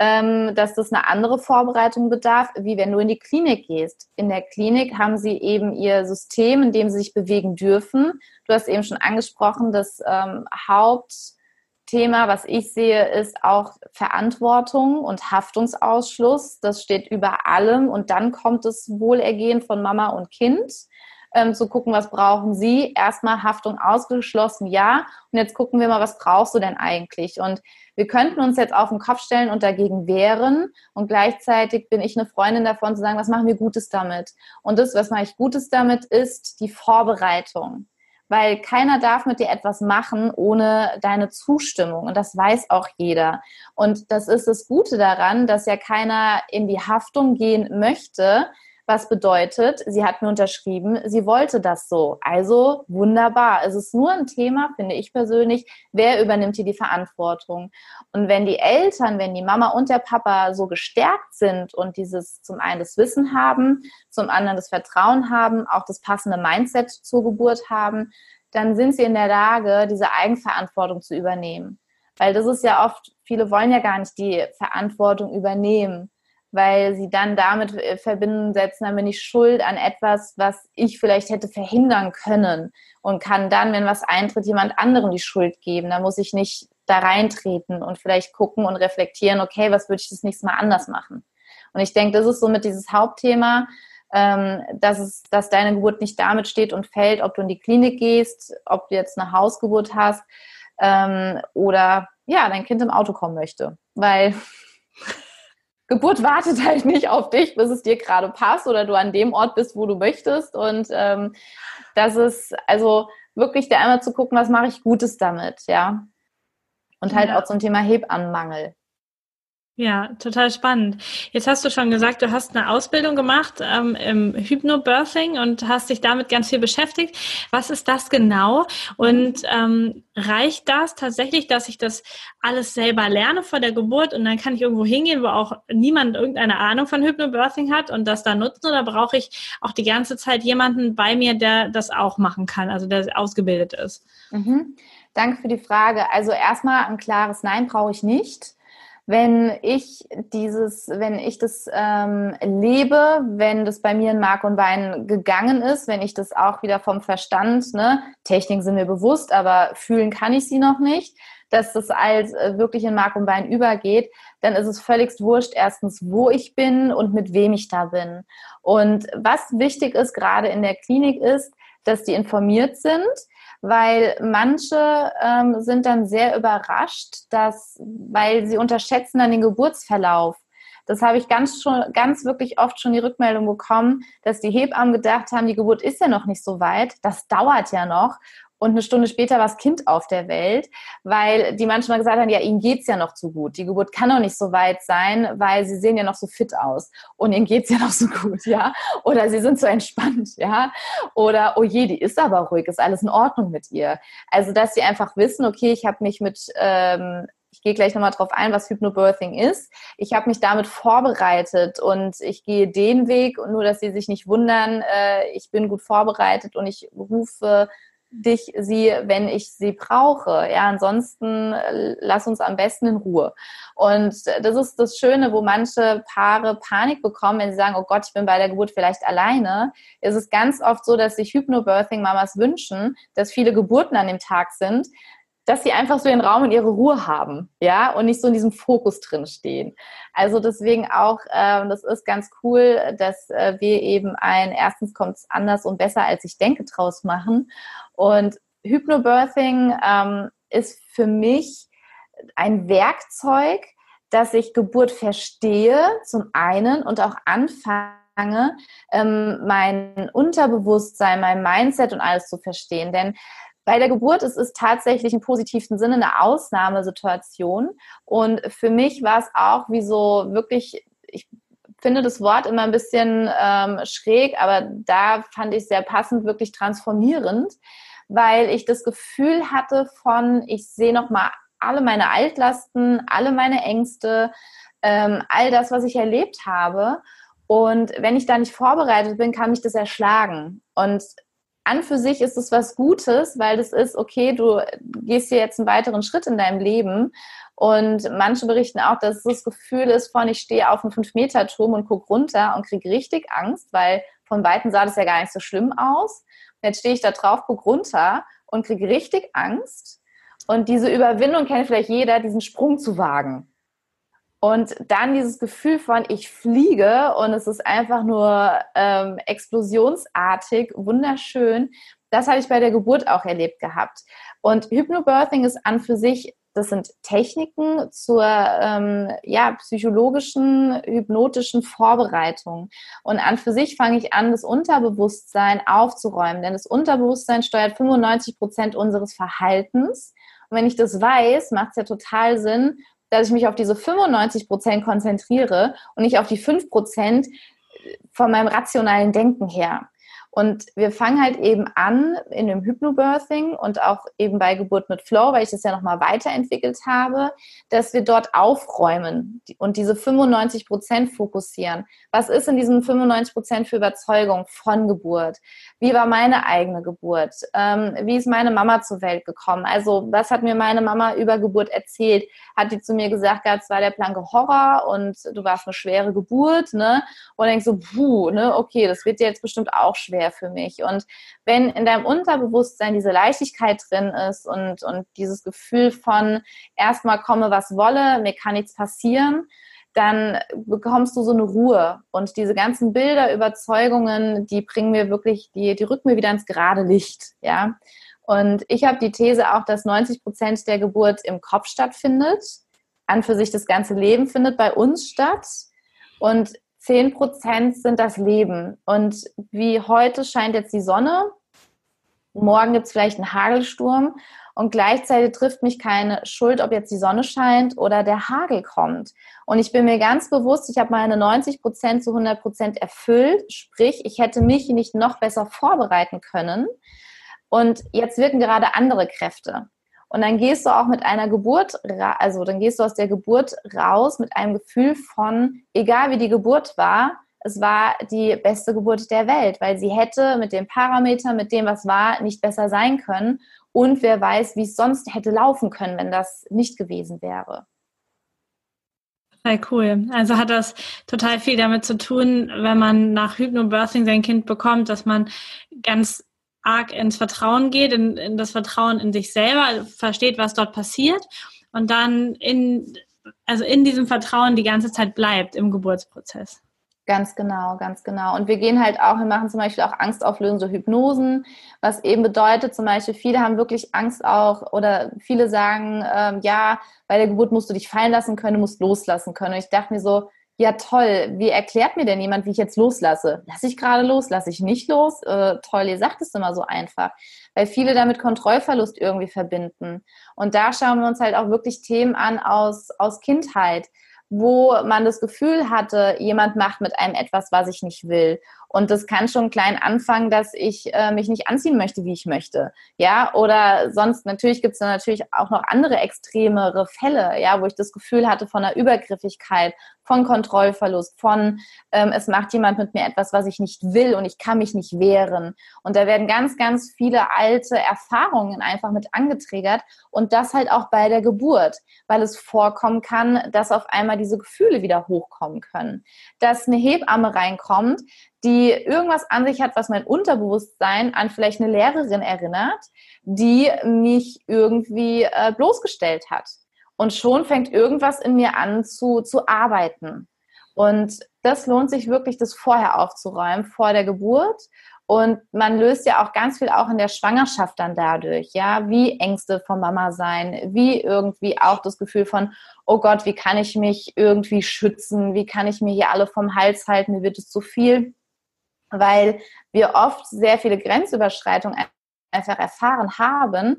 dass das eine andere Vorbereitung bedarf, wie wenn du in die Klinik gehst. In der Klinik haben sie eben ihr System, in dem sie sich bewegen dürfen. Du hast eben schon angesprochen, das ähm, Hauptthema, was ich sehe, ist auch Verantwortung und Haftungsausschluss. Das steht über allem und dann kommt das Wohlergehen von Mama und Kind ähm, zu gucken, was brauchen sie. Erstmal Haftung ausgeschlossen, ja. Und jetzt gucken wir mal, was brauchst du denn eigentlich? Und wir könnten uns jetzt auf den Kopf stellen und dagegen wehren. Und gleichzeitig bin ich eine Freundin davon zu sagen, was machen wir Gutes damit? Und das, was mache ich Gutes damit, ist die Vorbereitung weil keiner darf mit dir etwas machen ohne deine Zustimmung und das weiß auch jeder. Und das ist das Gute daran, dass ja keiner in die Haftung gehen möchte, was bedeutet, sie hat mir unterschrieben, sie wollte das so. Also wunderbar. Es ist nur ein Thema, finde ich persönlich, wer übernimmt hier die Verantwortung? Und wenn die Eltern, wenn die Mama und der Papa so gestärkt sind und dieses zum einen das Wissen haben, zum anderen das Vertrauen haben, auch das passende Mindset zur Geburt haben, dann sind sie in der Lage, diese Eigenverantwortung zu übernehmen. Weil das ist ja oft, viele wollen ja gar nicht die Verantwortung übernehmen weil sie dann damit äh, verbinden setzen, dann bin ich schuld an etwas, was ich vielleicht hätte verhindern können und kann dann, wenn was eintritt, jemand anderem die Schuld geben. Da muss ich nicht da reintreten und vielleicht gucken und reflektieren, okay, was würde ich das nächste Mal anders machen? Und ich denke, das ist somit dieses Hauptthema, ähm, dass, es, dass deine Geburt nicht damit steht und fällt, ob du in die Klinik gehst, ob du jetzt eine Hausgeburt hast ähm, oder ja, dein Kind im Auto kommen möchte. Weil Geburt wartet halt nicht auf dich, bis es dir gerade passt oder du an dem Ort bist, wo du möchtest. Und ähm, das ist also wirklich da einmal zu gucken, was mache ich Gutes damit, ja. Und halt ja. auch zum Thema Hebammenmangel. Ja, total spannend. Jetzt hast du schon gesagt, du hast eine Ausbildung gemacht ähm, im Hypnobirthing und hast dich damit ganz viel beschäftigt. Was ist das genau? Und ähm, reicht das tatsächlich, dass ich das alles selber lerne vor der Geburt und dann kann ich irgendwo hingehen, wo auch niemand irgendeine Ahnung von Hypnobirthing hat und das da nutzen? Oder brauche ich auch die ganze Zeit jemanden bei mir, der das auch machen kann, also der ausgebildet ist? Mhm. Danke für die Frage. Also erstmal ein klares Nein brauche ich nicht wenn ich dieses, wenn ich das ähm, lebe, wenn das bei mir in Mark und Bein gegangen ist, wenn ich das auch wieder vom Verstand, ne, Techniken sind mir bewusst, aber fühlen kann ich sie noch nicht, dass das als äh, wirklich in Mark und Bein übergeht, dann ist es völligst wurscht, erstens, wo ich bin und mit wem ich da bin. Und was wichtig ist, gerade in der Klinik, ist, dass die informiert sind, weil manche ähm, sind dann sehr überrascht, dass, weil sie unterschätzen dann den Geburtsverlauf. Das habe ich ganz schon, ganz wirklich oft schon die Rückmeldung bekommen, dass die Hebammen gedacht haben, die Geburt ist ja noch nicht so weit, das dauert ja noch und eine Stunde später war das Kind auf der Welt, weil die manchmal gesagt haben, ja, ihnen geht's ja noch zu gut. Die Geburt kann noch nicht so weit sein, weil sie sehen ja noch so fit aus und ihnen geht's ja noch so gut, ja. Oder sie sind so entspannt, ja. Oder, oh je, die ist aber ruhig, ist alles in Ordnung mit ihr. Also, dass sie einfach wissen, okay, ich habe mich mit ähm, ich gehe gleich nochmal drauf ein, was Hypnobirthing ist. Ich habe mich damit vorbereitet und ich gehe den Weg, nur dass Sie sich nicht wundern, äh, ich bin gut vorbereitet und ich rufe dich sie, wenn ich sie brauche. Ja, ansonsten äh, lass uns am besten in Ruhe. Und das ist das Schöne, wo manche Paare Panik bekommen, wenn sie sagen, oh Gott, ich bin bei der Geburt vielleicht alleine. Es ist ganz oft so, dass sich Hypnobirthing-Mamas wünschen, dass viele Geburten an dem Tag sind, dass sie einfach so ihren Raum und ihre Ruhe haben, ja, und nicht so in diesem Fokus drin stehen. Also deswegen auch, äh, das ist ganz cool, dass äh, wir eben ein erstens kommt es anders und besser als ich denke draus machen. Und Hypnobirthing ähm, ist für mich ein Werkzeug, dass ich Geburt verstehe, zum einen und auch anfange, ähm, mein Unterbewusstsein, mein Mindset und alles zu verstehen. Denn bei der Geburt ist es tatsächlich im positiven Sinne eine Ausnahmesituation. Und für mich war es auch wie so wirklich, ich finde das Wort immer ein bisschen ähm, schräg, aber da fand ich sehr passend, wirklich transformierend, weil ich das Gefühl hatte von, ich sehe nochmal alle meine Altlasten, alle meine Ängste, ähm, all das, was ich erlebt habe. Und wenn ich da nicht vorbereitet bin, kann mich das erschlagen. Und an für sich ist es was Gutes, weil das ist, okay, du gehst hier jetzt einen weiteren Schritt in deinem Leben. Und manche berichten auch, dass es das Gefühl ist von, ich stehe auf einem 5-Meter-Turm und gucke runter und kriege richtig Angst, weil von Weitem sah das ja gar nicht so schlimm aus. Und jetzt stehe ich da drauf, gucke runter und kriege richtig Angst. Und diese Überwindung kennt vielleicht jeder, diesen Sprung zu wagen. Und dann dieses Gefühl von, ich fliege und es ist einfach nur ähm, explosionsartig, wunderschön. Das habe ich bei der Geburt auch erlebt gehabt. Und Hypnobirthing ist an für sich, das sind Techniken zur ähm, ja, psychologischen, hypnotischen Vorbereitung. Und an für sich fange ich an, das Unterbewusstsein aufzuräumen. Denn das Unterbewusstsein steuert 95 Prozent unseres Verhaltens. Und wenn ich das weiß, macht es ja total Sinn, dass ich mich auf diese 95 Prozent konzentriere und nicht auf die 5 Prozent von meinem rationalen Denken her. Und wir fangen halt eben an in dem Hypnobirthing und auch eben bei Geburt mit Flow, weil ich das ja nochmal weiterentwickelt habe, dass wir dort aufräumen und diese 95 Prozent fokussieren. Was ist in diesen 95 Prozent für Überzeugung von Geburt? Wie war meine eigene Geburt? Ähm, wie ist meine Mama zur Welt gekommen? Also was hat mir meine Mama über Geburt erzählt? Hat die zu mir gesagt, es war der blanke Horror und du warst eine schwere Geburt, ne? Und denkst so, puh, ne, okay, das wird dir jetzt bestimmt auch schwer schwer für mich. Und wenn in deinem Unterbewusstsein diese Leichtigkeit drin ist und, und dieses Gefühl von erstmal komme, was wolle, mir kann nichts passieren, dann bekommst du so eine Ruhe. Und diese ganzen Bilder, Überzeugungen, die bringen mir wirklich, die, die rücken mir wieder ins gerade Licht, ja. Und ich habe die These auch, dass 90 Prozent der Geburt im Kopf stattfindet. An für sich das ganze Leben findet bei uns statt. Und 10 Prozent sind das Leben. Und wie heute scheint jetzt die Sonne, morgen gibt es vielleicht einen Hagelsturm und gleichzeitig trifft mich keine Schuld, ob jetzt die Sonne scheint oder der Hagel kommt. Und ich bin mir ganz bewusst, ich habe meine 90 Prozent zu 100 Prozent erfüllt, sprich, ich hätte mich nicht noch besser vorbereiten können. Und jetzt wirken gerade andere Kräfte. Und dann gehst du auch mit einer Geburt, also dann gehst du aus der Geburt raus mit einem Gefühl von, egal wie die Geburt war, es war die beste Geburt der Welt, weil sie hätte mit dem Parameter, mit dem, was war, nicht besser sein können. Und wer weiß, wie es sonst hätte laufen können, wenn das nicht gewesen wäre. Total cool. Also hat das total viel damit zu tun, wenn man nach Hypnobirthing sein Kind bekommt, dass man ganz arg ins Vertrauen geht, in, in das Vertrauen in sich selber, versteht, was dort passiert und dann in, also in diesem Vertrauen die ganze Zeit bleibt im Geburtsprozess. Ganz genau, ganz genau. Und wir gehen halt auch, wir machen zum Beispiel auch angstauflösende Hypnosen, was eben bedeutet, zum Beispiel, viele haben wirklich Angst auch oder viele sagen, ähm, ja, bei der Geburt musst du dich fallen lassen können, du musst loslassen können. Und ich dachte mir so, ja toll, wie erklärt mir denn jemand, wie ich jetzt loslasse? Lasse ich gerade los, lasse ich nicht los? Äh, toll, ihr sagt es immer so einfach, weil viele damit Kontrollverlust irgendwie verbinden. Und da schauen wir uns halt auch wirklich Themen an aus, aus Kindheit wo man das Gefühl hatte, jemand macht mit einem etwas, was ich nicht will. Und das kann schon klein anfangen, dass ich äh, mich nicht anziehen möchte, wie ich möchte. Ja, oder sonst natürlich gibt es natürlich auch noch andere extremere Fälle, ja, wo ich das Gefühl hatte von einer Übergriffigkeit, von Kontrollverlust, von ähm, es macht jemand mit mir etwas, was ich nicht will und ich kann mich nicht wehren. Und da werden ganz, ganz viele alte Erfahrungen einfach mit angetriggert und das halt auch bei der Geburt, weil es vorkommen kann, dass auf einmal diese Gefühle wieder hochkommen können. Dass eine Hebamme reinkommt, die irgendwas an sich hat, was mein Unterbewusstsein an vielleicht eine Lehrerin erinnert, die mich irgendwie äh, bloßgestellt hat. Und schon fängt irgendwas in mir an zu, zu arbeiten. Und das lohnt sich wirklich, das vorher aufzuräumen, vor der Geburt. Und man löst ja auch ganz viel auch in der Schwangerschaft dann dadurch, ja, wie Ängste von Mama sein, wie irgendwie auch das Gefühl von, oh Gott, wie kann ich mich irgendwie schützen, wie kann ich mir hier alle vom Hals halten, mir wird es zu viel weil wir oft sehr viele Grenzüberschreitungen einfach erfahren haben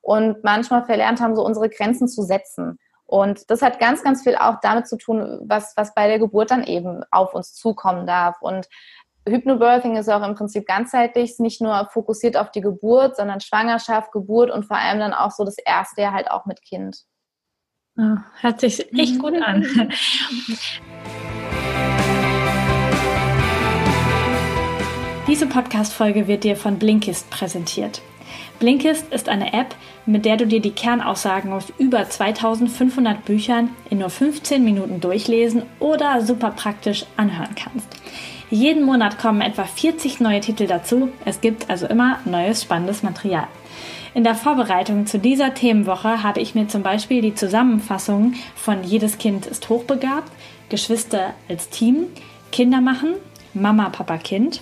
und manchmal verlernt haben, so unsere Grenzen zu setzen. Und das hat ganz, ganz viel auch damit zu tun, was, was bei der Geburt dann eben auf uns zukommen darf. Und Hypnobirthing ist auch im Prinzip ganzheitlich, nicht nur fokussiert auf die Geburt, sondern Schwangerschaft, Geburt und vor allem dann auch so das erste Jahr halt auch mit Kind. Oh, hört sich echt gut an. Diese Podcast-Folge wird dir von Blinkist präsentiert. Blinkist ist eine App, mit der du dir die Kernaussagen aus über 2500 Büchern in nur 15 Minuten durchlesen oder super praktisch anhören kannst. Jeden Monat kommen etwa 40 neue Titel dazu. Es gibt also immer neues spannendes Material. In der Vorbereitung zu dieser Themenwoche habe ich mir zum Beispiel die Zusammenfassung von Jedes Kind ist hochbegabt, Geschwister als Team, Kinder machen, Mama, Papa, Kind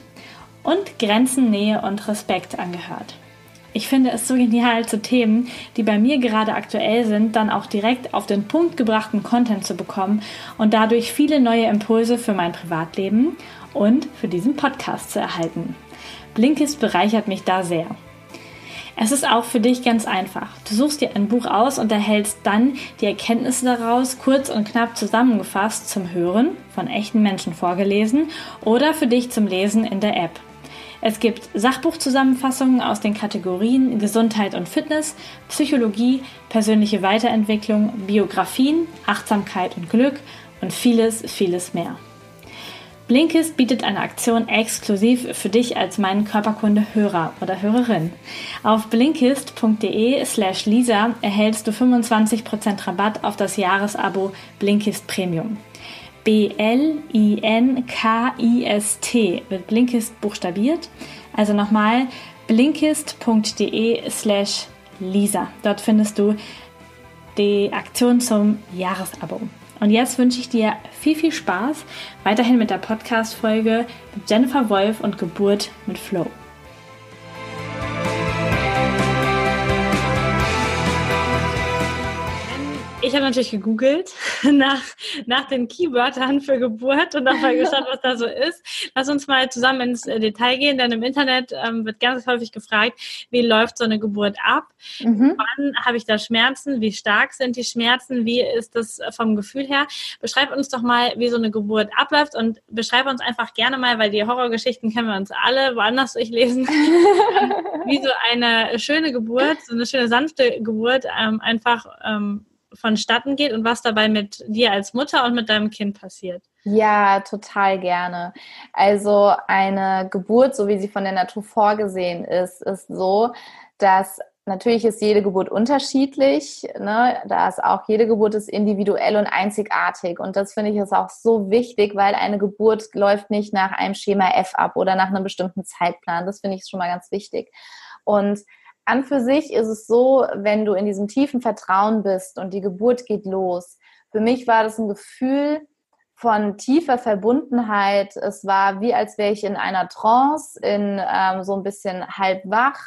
und Grenzen, Nähe und Respekt angehört. Ich finde es so genial, zu Themen, die bei mir gerade aktuell sind, dann auch direkt auf den Punkt gebrachten Content zu bekommen und dadurch viele neue Impulse für mein Privatleben und für diesen Podcast zu erhalten. Blinkist bereichert mich da sehr. Es ist auch für dich ganz einfach. Du suchst dir ein Buch aus und erhältst dann die Erkenntnisse daraus kurz und knapp zusammengefasst zum Hören von echten Menschen vorgelesen oder für dich zum Lesen in der App. Es gibt Sachbuchzusammenfassungen aus den Kategorien Gesundheit und Fitness, Psychologie, persönliche Weiterentwicklung, Biografien, Achtsamkeit und Glück und vieles, vieles mehr. Blinkist bietet eine Aktion exklusiv für dich als meinen Körperkunde-Hörer oder Hörerin. Auf blinkist.de slash lisa erhältst du 25% Rabatt auf das Jahresabo Blinkist Premium. B-L-I-N-K-I-S-T wird Blinkist buchstabiert. Also nochmal blinkist.de slash Lisa. Dort findest du die Aktion zum Jahresabo. Und jetzt wünsche ich dir viel, viel Spaß weiterhin mit der Podcast-Folge mit Jennifer Wolf und Geburt mit Flow. Ich habe natürlich gegoogelt nach, nach den Keywörtern für Geburt und auch mal geschaut, was da so ist. Lass uns mal zusammen ins äh, Detail gehen, denn im Internet ähm, wird ganz häufig gefragt, wie läuft so eine Geburt ab? Mhm. Wann habe ich da Schmerzen? Wie stark sind die Schmerzen? Wie ist das vom Gefühl her? Beschreib uns doch mal, wie so eine Geburt abläuft und beschreib uns einfach gerne mal, weil die Horrorgeschichten kennen wir uns alle woanders durchlesen, wie so eine schöne Geburt, so eine schöne sanfte Geburt ähm, einfach ähm, vonstatten geht und was dabei mit dir als Mutter und mit deinem Kind passiert. Ja, total gerne. Also eine Geburt, so wie sie von der Natur vorgesehen ist, ist so, dass natürlich ist jede Geburt unterschiedlich. Ne? Da ist auch jede Geburt ist individuell und einzigartig. Und das finde ich ist auch so wichtig, weil eine Geburt läuft nicht nach einem Schema F ab oder nach einem bestimmten Zeitplan. Das finde ich schon mal ganz wichtig. Und an für sich ist es so, wenn du in diesem tiefen Vertrauen bist und die Geburt geht los. Für mich war das ein Gefühl von tiefer Verbundenheit. Es war wie, als wäre ich in einer Trance, in ähm, so ein bisschen halb wach,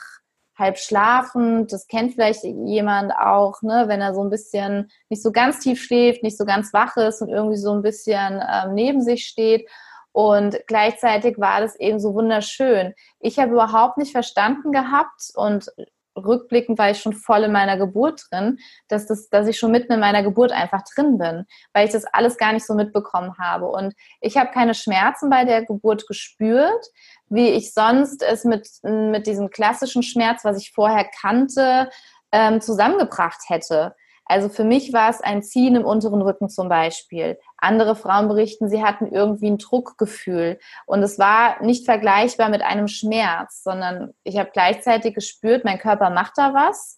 halb schlafend. Das kennt vielleicht jemand auch, ne, wenn er so ein bisschen nicht so ganz tief schläft, nicht so ganz wach ist und irgendwie so ein bisschen ähm, neben sich steht. Und gleichzeitig war das eben so wunderschön. Ich habe überhaupt nicht verstanden gehabt und rückblickend war ich schon voll in meiner Geburt drin, dass, das, dass ich schon mitten in meiner Geburt einfach drin bin, weil ich das alles gar nicht so mitbekommen habe. Und ich habe keine Schmerzen bei der Geburt gespürt, wie ich sonst es mit, mit diesem klassischen Schmerz, was ich vorher kannte, ähm, zusammengebracht hätte. Also für mich war es ein Ziehen im unteren Rücken zum Beispiel. Andere Frauen berichten, sie hatten irgendwie ein Druckgefühl. Und es war nicht vergleichbar mit einem Schmerz, sondern ich habe gleichzeitig gespürt, mein Körper macht da was.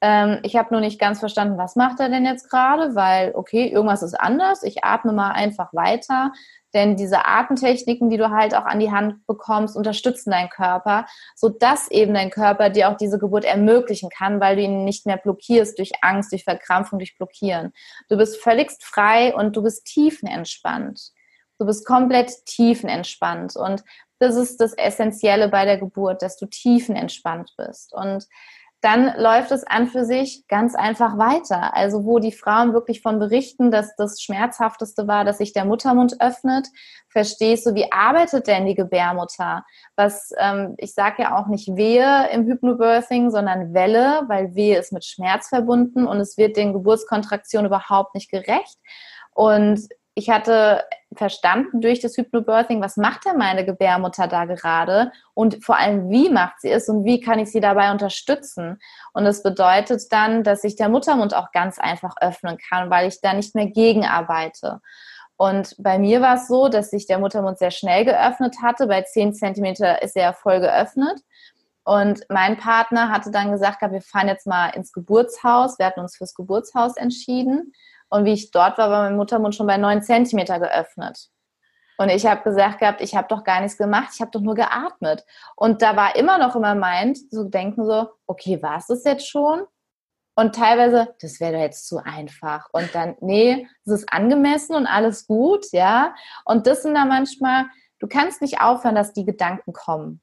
Ähm, ich habe nur nicht ganz verstanden, was macht er denn jetzt gerade, weil, okay, irgendwas ist anders. Ich atme mal einfach weiter. Denn diese Atemtechniken, die du halt auch an die Hand bekommst, unterstützen deinen Körper, sodass eben dein Körper dir auch diese Geburt ermöglichen kann, weil du ihn nicht mehr blockierst durch Angst, durch Verkrampfung, durch Blockieren. Du bist völligst frei und du bist tiefenentspannt. Du bist komplett tiefenentspannt. Und das ist das Essentielle bei der Geburt, dass du tiefenentspannt bist. Und dann läuft es an für sich ganz einfach weiter. Also wo die Frauen wirklich von berichten, dass das Schmerzhafteste war, dass sich der Muttermund öffnet, verstehst du, wie arbeitet denn die Gebärmutter? Was, ähm, ich sage ja auch nicht Wehe im Hypnobirthing, sondern Welle, weil Wehe ist mit Schmerz verbunden und es wird den Geburtskontraktionen überhaupt nicht gerecht. Und ich hatte verstanden durch das Hypnobirthing, was macht denn meine Gebärmutter da gerade und vor allem, wie macht sie es und wie kann ich sie dabei unterstützen. Und das bedeutet dann, dass sich der Muttermund auch ganz einfach öffnen kann, weil ich da nicht mehr gegenarbeite. Und bei mir war es so, dass sich der Muttermund sehr schnell geöffnet hatte. Bei 10 Zentimeter ist er voll geöffnet. Und mein Partner hatte dann gesagt, wir fahren jetzt mal ins Geburtshaus. Wir hatten uns fürs Geburtshaus entschieden. Und wie ich dort war, war mein Muttermund schon bei neun Zentimeter geöffnet. Und ich habe gesagt gehabt, ich habe doch gar nichts gemacht, ich habe doch nur geatmet. Und da war immer noch in meinem Mind so denken so, okay, war es das jetzt schon? Und teilweise, das wäre doch jetzt zu einfach. Und dann, nee, es ist angemessen und alles gut, ja. Und das sind da manchmal, du kannst nicht aufhören, dass die Gedanken kommen.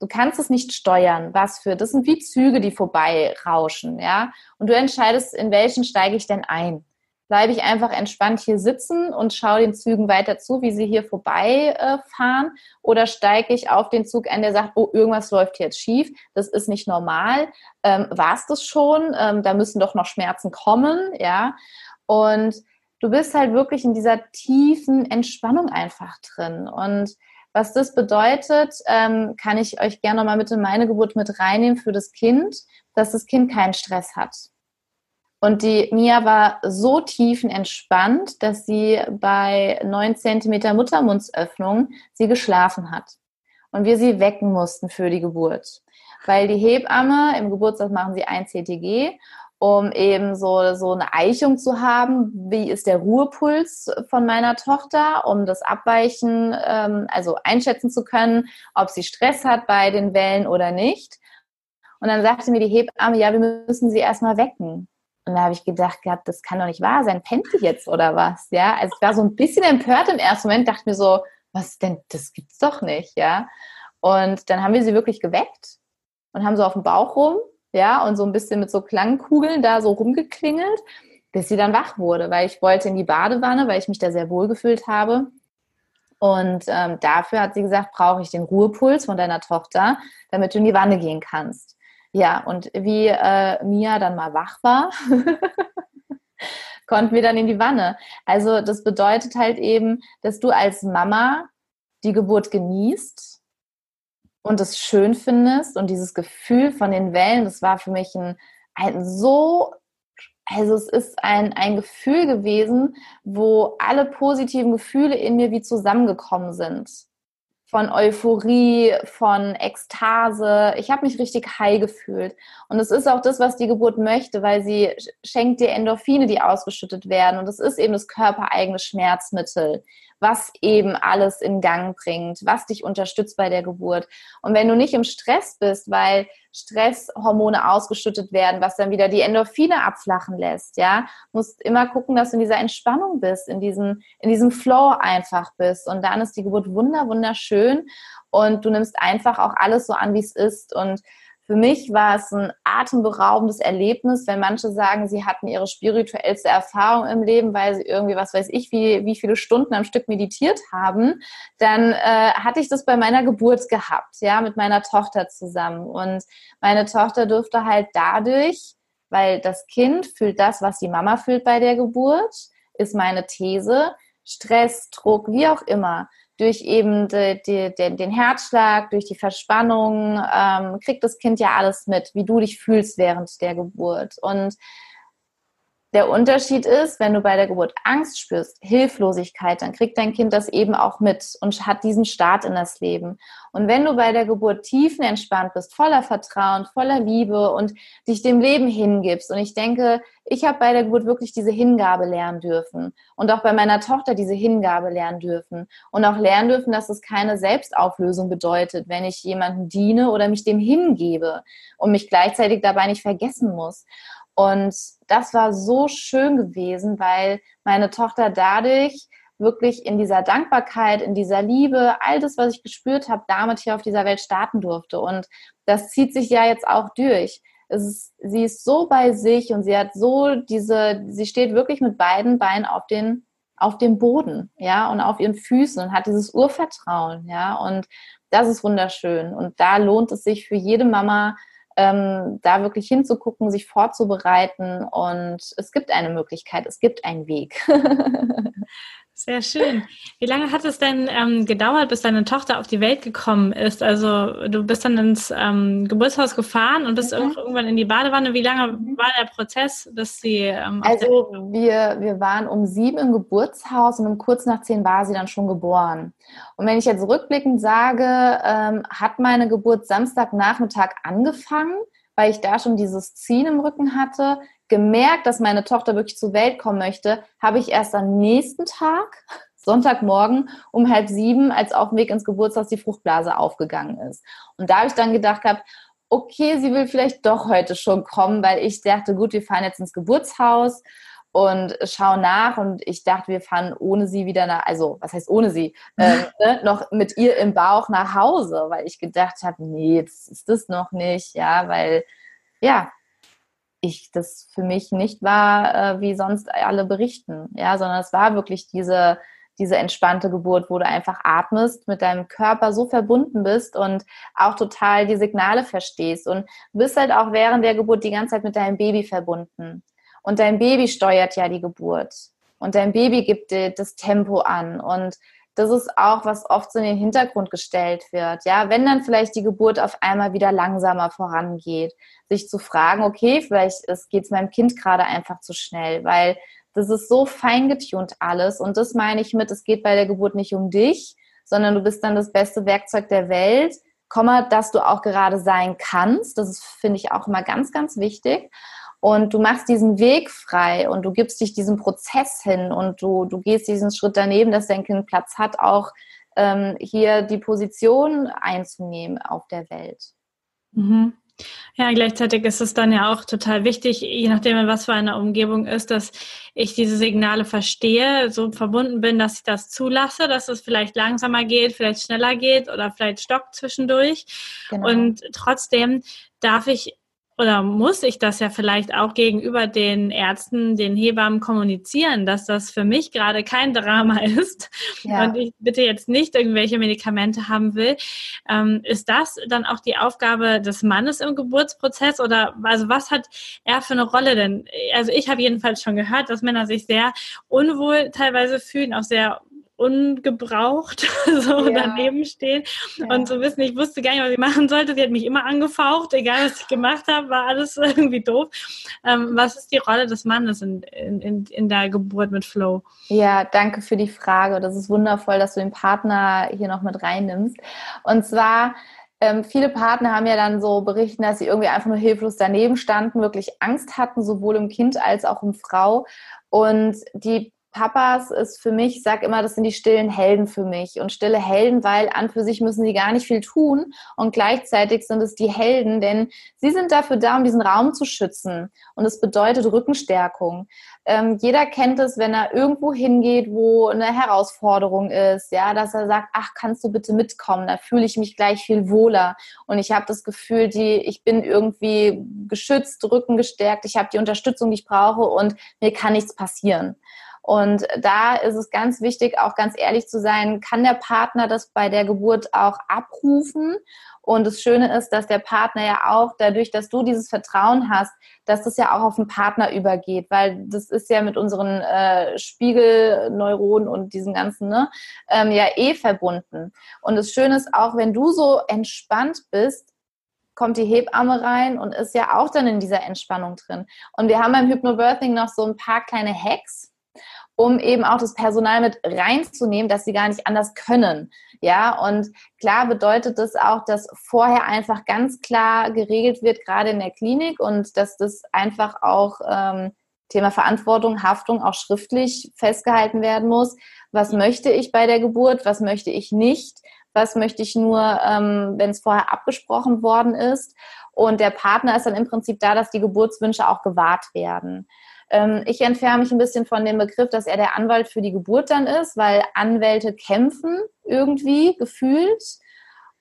Du kannst es nicht steuern, was für, das sind wie Züge, die vorbei rauschen, ja. Und du entscheidest, in welchen steige ich denn ein bleibe ich einfach entspannt hier sitzen und schaue den Zügen weiter zu, wie sie hier vorbeifahren? Äh, oder steige ich auf den Zug ein, der sagt, oh, irgendwas läuft jetzt schief, das ist nicht normal. Ähm, War es das schon? Ähm, da müssen doch noch Schmerzen kommen, ja. Und du bist halt wirklich in dieser tiefen Entspannung einfach drin. Und was das bedeutet, ähm, kann ich euch gerne nochmal mit in meine Geburt mit reinnehmen für das Kind, dass das Kind keinen Stress hat. Und die Mia war so tiefenentspannt, dass sie bei 9 cm Muttermundsöffnung sie geschlafen hat. Und wir sie wecken mussten für die Geburt. Weil die Hebamme, im Geburtstag machen sie ein CTG, um eben so, so eine Eichung zu haben, wie ist der Ruhepuls von meiner Tochter, um das Abweichen, ähm, also einschätzen zu können, ob sie Stress hat bei den Wellen oder nicht. Und dann sagte mir die Hebamme, ja, wir müssen sie erstmal wecken. Und da habe ich gedacht gehabt, das kann doch nicht wahr sein, pennt die jetzt oder was? Ja, also ich war so ein bisschen empört im ersten Moment, dachte mir so, was denn, das gibt's doch nicht, ja. Und dann haben wir sie wirklich geweckt und haben so auf dem Bauch rum, ja, und so ein bisschen mit so Klangkugeln da so rumgeklingelt, bis sie dann wach wurde, weil ich wollte in die Badewanne, weil ich mich da sehr wohl gefühlt habe. Und ähm, dafür hat sie gesagt, brauche ich den Ruhepuls von deiner Tochter, damit du in die Wanne gehen kannst. Ja, und wie äh, Mia dann mal wach war, konnten wir dann in die Wanne. Also das bedeutet halt eben, dass du als Mama die Geburt genießt und es schön findest und dieses Gefühl von den Wellen, das war für mich ein, ein so, also es ist ein, ein Gefühl gewesen, wo alle positiven Gefühle in mir wie zusammengekommen sind. Von Euphorie, von Ekstase. Ich habe mich richtig high gefühlt. Und es ist auch das, was die Geburt möchte, weil sie schenkt dir Endorphine, die ausgeschüttet werden. Und es ist eben das körpereigene Schmerzmittel was eben alles in Gang bringt, was dich unterstützt bei der Geburt. Und wenn du nicht im Stress bist, weil Stresshormone ausgeschüttet werden, was dann wieder die Endorphine abflachen lässt, ja, musst immer gucken, dass du in dieser Entspannung bist, in diesem, in diesem Flow einfach bist. Und dann ist die Geburt wunder, wunderschön und du nimmst einfach auch alles so an, wie es ist. Und für mich war es ein atemberaubendes Erlebnis, wenn manche sagen, sie hatten ihre spirituellste Erfahrung im Leben, weil sie irgendwie, was weiß ich, wie, wie viele Stunden am Stück meditiert haben, dann äh, hatte ich das bei meiner Geburt gehabt, ja, mit meiner Tochter zusammen. Und meine Tochter durfte halt dadurch, weil das Kind fühlt das, was die Mama fühlt bei der Geburt, ist meine These, Stress, Druck, wie auch immer, durch eben die, die, den, den Herzschlag, durch die Verspannung, ähm, kriegt das Kind ja alles mit, wie du dich fühlst während der Geburt. Und der Unterschied ist, wenn du bei der Geburt Angst spürst, Hilflosigkeit, dann kriegt dein Kind das eben auch mit und hat diesen Start in das Leben. Und wenn du bei der Geburt tiefenentspannt bist, voller Vertrauen, voller Liebe und dich dem Leben hingibst, und ich denke, ich habe bei der Geburt wirklich diese Hingabe lernen dürfen und auch bei meiner Tochter diese Hingabe lernen dürfen und auch lernen dürfen, dass es keine Selbstauflösung bedeutet, wenn ich jemandem diene oder mich dem hingebe und mich gleichzeitig dabei nicht vergessen muss. Und das war so schön gewesen, weil meine Tochter dadurch wirklich in dieser Dankbarkeit, in dieser Liebe, all das, was ich gespürt habe, damit hier auf dieser Welt starten durfte. Und das zieht sich ja jetzt auch durch. Ist, sie ist so bei sich und sie hat so diese, sie steht wirklich mit beiden Beinen auf den, auf dem Boden, ja, und auf ihren Füßen und hat dieses Urvertrauen, ja, und das ist wunderschön. Und da lohnt es sich für jede Mama, ähm, da wirklich hinzugucken, sich vorzubereiten und es gibt eine Möglichkeit, es gibt einen Weg. Sehr schön. Wie lange hat es denn ähm, gedauert, bis deine Tochter auf die Welt gekommen ist? Also du bist dann ins ähm, Geburtshaus gefahren und bist mhm. irgendwann in die Badewanne. Wie lange mhm. war der Prozess, bis sie? Ähm, also wir, wir waren um sieben im Geburtshaus und um kurz nach zehn war sie dann schon geboren. Und wenn ich jetzt rückblickend sage, ähm, hat meine Geburt Samstagnachmittag angefangen, weil ich da schon dieses Ziehen im Rücken hatte gemerkt, dass meine Tochter wirklich zur Welt kommen möchte, habe ich erst am nächsten Tag, Sonntagmorgen um halb sieben, als auf dem Weg ins Geburtshaus die Fruchtblase aufgegangen ist. Und da habe ich dann gedacht gehabt, okay, sie will vielleicht doch heute schon kommen, weil ich dachte, gut, wir fahren jetzt ins Geburtshaus und schauen nach und ich dachte, wir fahren ohne sie wieder nach, also was heißt ohne sie, ähm, ne, noch mit ihr im Bauch nach Hause, weil ich gedacht habe, nee, jetzt ist das noch nicht, ja, weil ja, ich das für mich nicht war, äh, wie sonst alle berichten, ja, sondern es war wirklich diese, diese entspannte Geburt, wo du einfach atmest, mit deinem Körper so verbunden bist und auch total die Signale verstehst. Und bist halt auch während der Geburt die ganze Zeit mit deinem Baby verbunden. Und dein Baby steuert ja die Geburt. Und dein Baby gibt dir das Tempo an. Und das ist auch, was oft so in den Hintergrund gestellt wird. Ja, wenn dann vielleicht die Geburt auf einmal wieder langsamer vorangeht, sich zu fragen, okay, vielleicht geht es meinem Kind gerade einfach zu schnell, weil das ist so fein getunt alles. Und das meine ich mit, es geht bei der Geburt nicht um dich, sondern du bist dann das beste Werkzeug der Welt, Komma, dass du auch gerade sein kannst. Das finde ich, auch immer ganz, ganz wichtig und du machst diesen Weg frei und du gibst dich diesem Prozess hin und du, du gehst diesen Schritt daneben, dass dein Kind Platz hat, auch ähm, hier die Position einzunehmen auf der Welt. Mhm. Ja, gleichzeitig ist es dann ja auch total wichtig, je nachdem, in was für eine Umgebung ist, dass ich diese Signale verstehe, so verbunden bin, dass ich das zulasse, dass es vielleicht langsamer geht, vielleicht schneller geht oder vielleicht stockt zwischendurch. Genau. Und trotzdem darf ich oder muss ich das ja vielleicht auch gegenüber den Ärzten, den Hebammen kommunizieren, dass das für mich gerade kein Drama ist ja. und ich bitte jetzt nicht irgendwelche Medikamente haben will. Ähm, ist das dann auch die Aufgabe des Mannes im Geburtsprozess oder also was hat er für eine Rolle denn? Also ich habe jedenfalls schon gehört, dass Männer sich sehr unwohl teilweise fühlen, auch sehr ungebraucht so ja. daneben stehen ja. und so wissen, ich wusste gar nicht, was ich machen sollte. Sie hat mich immer angefaucht, egal was ich gemacht habe, war alles irgendwie doof. Ähm, was ist die Rolle des Mannes in, in, in der Geburt mit Flow? Ja, danke für die Frage. Das ist wundervoll, dass du den Partner hier noch mit reinnimmst. Und zwar ähm, viele Partner haben ja dann so berichten, dass sie irgendwie einfach nur hilflos daneben standen, wirklich Angst hatten, sowohl im Kind als auch im Frau. Und die Papas ist für mich, ich sage immer, das sind die stillen Helden für mich. Und stille Helden, weil an für sich müssen sie gar nicht viel tun. Und gleichzeitig sind es die Helden, denn sie sind dafür da, um diesen Raum zu schützen. Und es bedeutet Rückenstärkung. Ähm, jeder kennt es, wenn er irgendwo hingeht, wo eine Herausforderung ist, ja, dass er sagt, ach, kannst du bitte mitkommen? Da fühle ich mich gleich viel wohler. Und ich habe das Gefühl, die, ich bin irgendwie geschützt, rückengestärkt, ich habe die Unterstützung, die ich brauche und mir kann nichts passieren. Und da ist es ganz wichtig, auch ganz ehrlich zu sein, kann der Partner das bei der Geburt auch abrufen? Und das Schöne ist, dass der Partner ja auch dadurch, dass du dieses Vertrauen hast, dass das ja auch auf den Partner übergeht, weil das ist ja mit unseren äh, Spiegelneuronen und diesem ganzen, ne, ähm, ja eh verbunden. Und das Schöne ist auch, wenn du so entspannt bist, kommt die Hebamme rein und ist ja auch dann in dieser Entspannung drin. Und wir haben beim Hypnobirthing noch so ein paar kleine Hacks, um eben auch das Personal mit reinzunehmen, dass sie gar nicht anders können. Ja, und klar bedeutet das auch, dass vorher einfach ganz klar geregelt wird, gerade in der Klinik, und dass das einfach auch ähm, Thema Verantwortung, Haftung auch schriftlich festgehalten werden muss. Was möchte ich bei der Geburt? Was möchte ich nicht? Was möchte ich nur, ähm, wenn es vorher abgesprochen worden ist? Und der Partner ist dann im Prinzip da, dass die Geburtswünsche auch gewahrt werden. Ähm, ich entferne mich ein bisschen von dem Begriff, dass er der Anwalt für die Geburt dann ist, weil Anwälte kämpfen irgendwie gefühlt,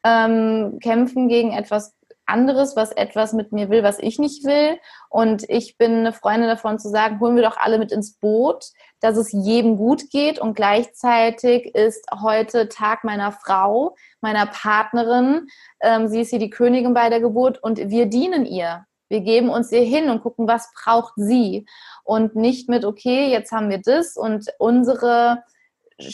ähm, kämpfen gegen etwas anderes, was etwas mit mir will, was ich nicht will. Und ich bin eine Freundin davon zu sagen, holen wir doch alle mit ins Boot, dass es jedem gut geht. Und gleichzeitig ist heute Tag meiner Frau, meiner Partnerin. Ähm, sie ist hier die Königin bei der Geburt und wir dienen ihr. Wir geben uns ihr hin und gucken, was braucht sie. Und nicht mit, okay, jetzt haben wir das und unsere,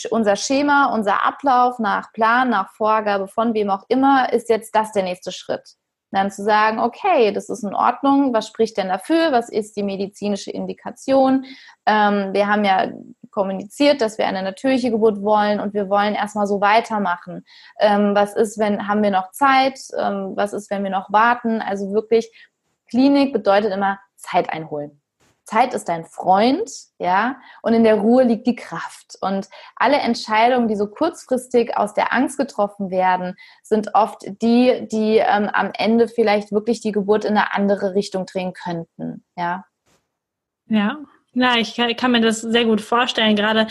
unser Schema, unser Ablauf nach Plan, nach Vorgabe von wem auch immer, ist jetzt das der nächste Schritt. Dann zu sagen, okay, das ist in Ordnung, was spricht denn dafür, was ist die medizinische Indikation? Ähm, wir haben ja kommuniziert, dass wir eine natürliche Geburt wollen und wir wollen erstmal so weitermachen. Ähm, was ist, wenn, haben wir noch Zeit? Ähm, was ist, wenn wir noch warten? Also wirklich Klinik bedeutet immer Zeit einholen. Zeit ist dein Freund, ja, und in der Ruhe liegt die Kraft. Und alle Entscheidungen, die so kurzfristig aus der Angst getroffen werden, sind oft die, die ähm, am Ende vielleicht wirklich die Geburt in eine andere Richtung drehen könnten, ja. Ja, ja, ich kann, kann, mir das sehr gut vorstellen, gerade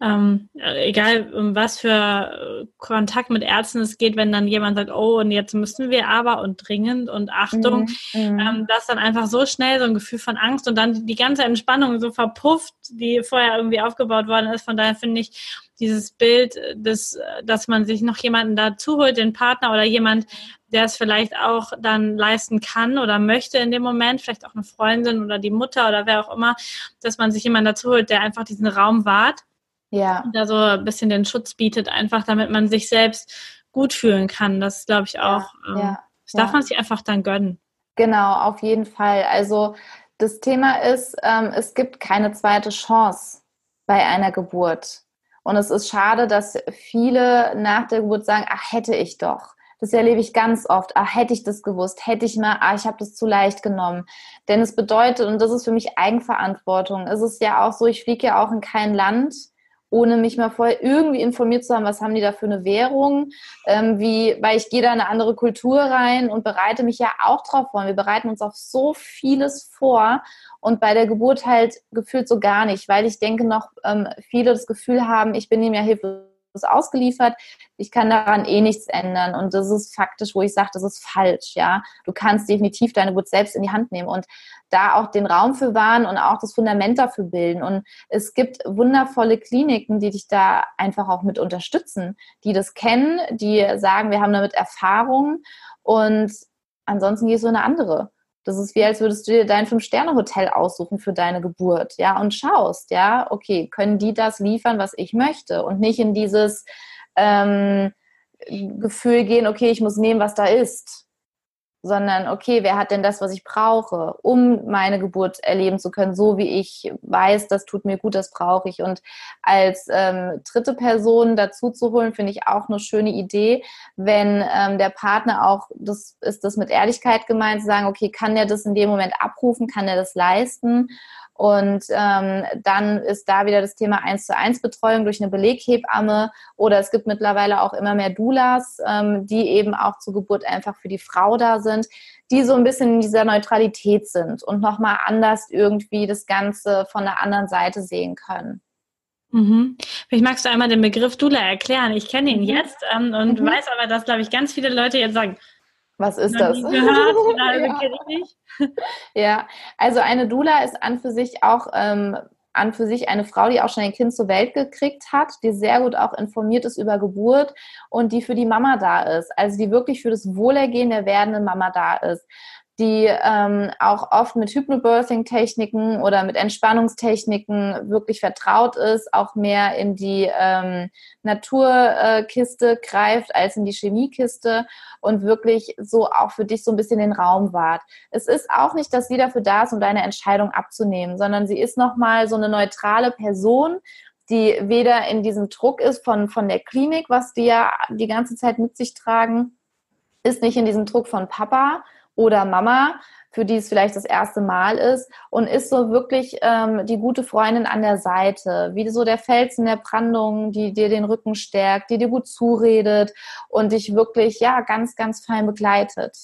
ähm, egal um was für Kontakt mit Ärzten es geht, wenn dann jemand sagt, oh, und jetzt müssen wir aber und dringend und Achtung, mhm. mhm. ähm, dass dann einfach so schnell so ein Gefühl von Angst und dann die ganze Entspannung so verpufft, die vorher irgendwie aufgebaut worden ist. Von daher finde ich dieses Bild, des, dass man sich noch jemanden dazu holt, den Partner oder jemand, der es vielleicht auch dann leisten kann oder möchte in dem Moment, vielleicht auch eine Freundin oder die Mutter oder wer auch immer, dass man sich jemanden dazu holt, der einfach diesen Raum wahrt. Ja. Und da so ein bisschen den Schutz bietet, einfach damit man sich selbst gut fühlen kann. Das glaube ich auch. Ja, ähm, ja, das darf ja. man sich einfach dann gönnen. Genau, auf jeden Fall. Also das Thema ist, ähm, es gibt keine zweite Chance bei einer Geburt. Und es ist schade, dass viele nach der Geburt sagen, ach, hätte ich doch. Das erlebe ich ganz oft. Ach, hätte ich das gewusst, hätte ich mal, ah, ich habe das zu leicht genommen. Denn es bedeutet, und das ist für mich Eigenverantwortung, es ist ja auch so, ich fliege ja auch in kein Land, ohne mich mal vorher irgendwie informiert zu haben, was haben die da für eine Währung, ähm, wie, weil ich gehe da in eine andere Kultur rein und bereite mich ja auch drauf vor. Wir bereiten uns auf so vieles vor und bei der Geburt halt gefühlt so gar nicht, weil ich denke noch, ähm, viele das Gefühl haben, ich bin ihm ja hilflos ausgeliefert, ich kann daran eh nichts ändern. Und das ist faktisch, wo ich sage, das ist falsch, ja. Du kannst definitiv deine Geburt selbst in die Hand nehmen und da auch den Raum für wahren und auch das Fundament dafür bilden. Und es gibt wundervolle Kliniken, die dich da einfach auch mit unterstützen, die das kennen, die sagen, wir haben damit Erfahrung. Und ansonsten gehst du in eine andere Das ist wie, als würdest du dir dein Fünf-Sterne-Hotel aussuchen für deine Geburt, ja, und schaust, ja, okay, können die das liefern, was ich möchte? Und nicht in dieses ähm, Gefühl gehen, okay, ich muss nehmen, was da ist sondern okay, wer hat denn das, was ich brauche, um meine Geburt erleben zu können, so wie ich weiß, das tut mir gut, das brauche ich. Und als ähm, dritte Person dazu zu holen, finde ich auch eine schöne Idee, wenn ähm, der Partner auch, das ist das mit Ehrlichkeit gemeint, zu sagen, okay, kann der das in dem Moment abrufen, kann er das leisten? Und ähm, dann ist da wieder das Thema 1 zu 1 Betreuung durch eine Beleghebamme oder es gibt mittlerweile auch immer mehr Doulas, ähm, die eben auch zur Geburt einfach für die Frau da sind, die so ein bisschen in dieser Neutralität sind und nochmal anders irgendwie das Ganze von der anderen Seite sehen können. Mhm. Vielleicht magst du einmal den Begriff Dula erklären. Ich kenne ihn mhm. jetzt ähm, und mhm. weiß aber, dass, glaube ich, ganz viele Leute jetzt sagen, was ist das? Gehört, also ja. kenne ich nicht. ja, also eine Dula ist an für sich auch ähm, an für sich eine Frau, die auch schon ein Kind zur Welt gekriegt hat, die sehr gut auch informiert ist über Geburt und die für die Mama da ist. Also die wirklich für das Wohlergehen der werdenden Mama da ist die ähm, auch oft mit Hypnobirthing-Techniken oder mit Entspannungstechniken wirklich vertraut ist, auch mehr in die ähm, Naturkiste greift als in die Chemiekiste und wirklich so auch für dich so ein bisschen den Raum wahrt. Es ist auch nicht, dass sie dafür da ist, um deine Entscheidung abzunehmen, sondern sie ist nochmal so eine neutrale Person, die weder in diesem Druck ist von, von der Klinik, was die ja die ganze Zeit mit sich tragen, ist nicht in diesem Druck von Papa, oder Mama, für die es vielleicht das erste Mal ist und ist so wirklich ähm, die gute Freundin an der Seite, wie so der Felsen der Brandung, die dir den Rücken stärkt, die dir gut zuredet und dich wirklich ja ganz, ganz fein begleitet.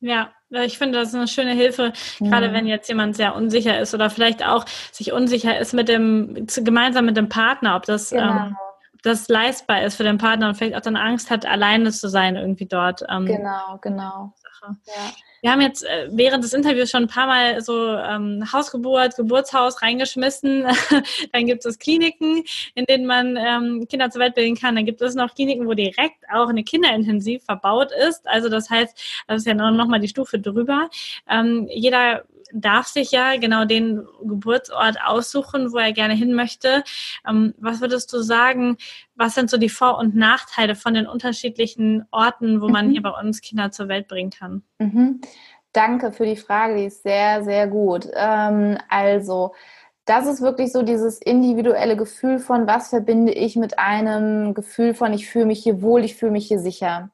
Ja, ich finde, das ist eine schöne Hilfe, gerade mhm. wenn jetzt jemand sehr unsicher ist oder vielleicht auch sich unsicher ist mit dem, gemeinsam mit dem Partner, ob das, genau. ähm, das leistbar ist für den Partner und vielleicht auch dann Angst hat, alleine zu sein irgendwie dort. Ähm, genau, genau. Sache. Ja. Wir haben jetzt äh, während des Interviews schon ein paar Mal so ähm, Hausgeburt, Geburtshaus reingeschmissen. Dann gibt es Kliniken, in denen man ähm, Kinder zur Welt bilden kann. Dann gibt es noch Kliniken, wo direkt auch eine Kinderintensiv verbaut ist. Also das heißt, das ist ja noch mal die Stufe drüber. Ähm, jeder darf sich ja genau den Geburtsort aussuchen, wo er gerne hin möchte. Ähm, was würdest du sagen, was sind so die Vor- und Nachteile von den unterschiedlichen Orten, wo man mhm. hier bei uns Kinder zur Welt bringen kann? Mhm. Danke für die Frage, die ist sehr, sehr gut. Ähm, also, das ist wirklich so dieses individuelle Gefühl von, was verbinde ich mit einem Gefühl von, ich fühle mich hier wohl, ich fühle mich hier sicher.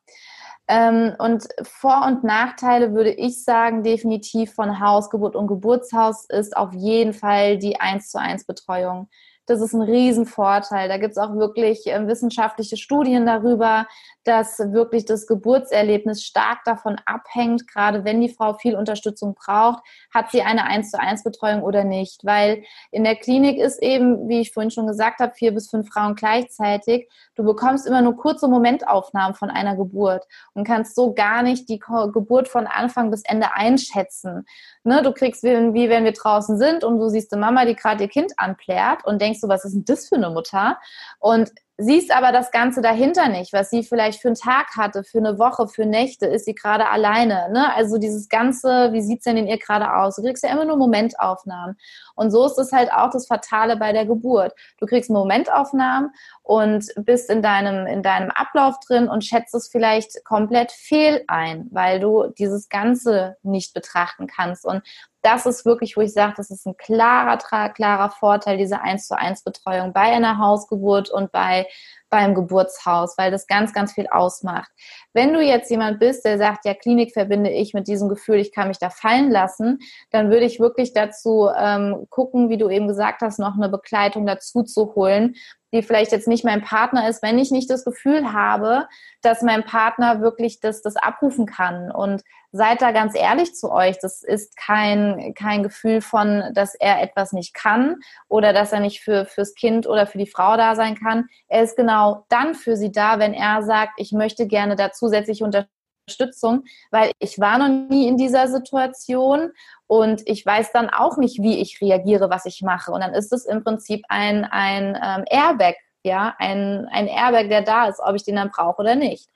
Ähm, und Vor- und Nachteile würde ich sagen, definitiv von Hausgeburt und Geburtshaus ist auf jeden Fall die 1 zu 1 Betreuung. Das ist ein Riesenvorteil. Da gibt es auch wirklich äh, wissenschaftliche Studien darüber, dass wirklich das Geburtserlebnis stark davon abhängt, gerade wenn die Frau viel Unterstützung braucht, hat sie eine 1 zu 1 Betreuung oder nicht. Weil in der Klinik ist eben, wie ich vorhin schon gesagt habe, vier bis fünf Frauen gleichzeitig. Du bekommst immer nur kurze Momentaufnahmen von einer Geburt und kannst so gar nicht die Geburt von Anfang bis Ende einschätzen. Ne, du kriegst wie wenn wir draußen sind und du siehst eine Mama, die gerade ihr Kind anplärt und denkst so, was ist denn das für eine Mutter? Und siehst aber das Ganze dahinter nicht, was sie vielleicht für einen Tag hatte, für eine Woche, für Nächte, ist sie gerade alleine. Ne? Also dieses Ganze, wie sieht's denn in ihr gerade aus? Du kriegst ja immer nur Momentaufnahmen. Und so ist es halt auch das Fatale bei der Geburt. Du kriegst Momentaufnahmen und bist in deinem, in deinem Ablauf drin und schätzt es vielleicht komplett fehl ein, weil du dieses Ganze nicht betrachten kannst. Und das ist wirklich, wo ich sage, das ist ein klarer, klarer Vorteil, diese 1 zu 1 Betreuung bei einer Hausgeburt und bei beim Geburtshaus, weil das ganz, ganz viel ausmacht. Wenn du jetzt jemand bist, der sagt, ja, Klinik verbinde ich mit diesem Gefühl, ich kann mich da fallen lassen, dann würde ich wirklich dazu ähm, gucken, wie du eben gesagt hast, noch eine Begleitung dazu zu holen, die vielleicht jetzt nicht mein Partner ist, wenn ich nicht das Gefühl habe, dass mein Partner wirklich das, das abrufen kann. Und seid da ganz ehrlich zu euch. Das ist kein, kein Gefühl von, dass er etwas nicht kann oder dass er nicht für, fürs Kind oder für die Frau da sein kann. Er ist genau dann für sie da, wenn er sagt, ich möchte gerne da zusätzliche Unterstützung, weil ich war noch nie in dieser Situation und ich weiß dann auch nicht, wie ich reagiere, was ich mache. Und dann ist es im Prinzip ein, ein ähm, Airbag, ja, ein, ein Airbag, der da ist, ob ich den dann brauche oder nicht.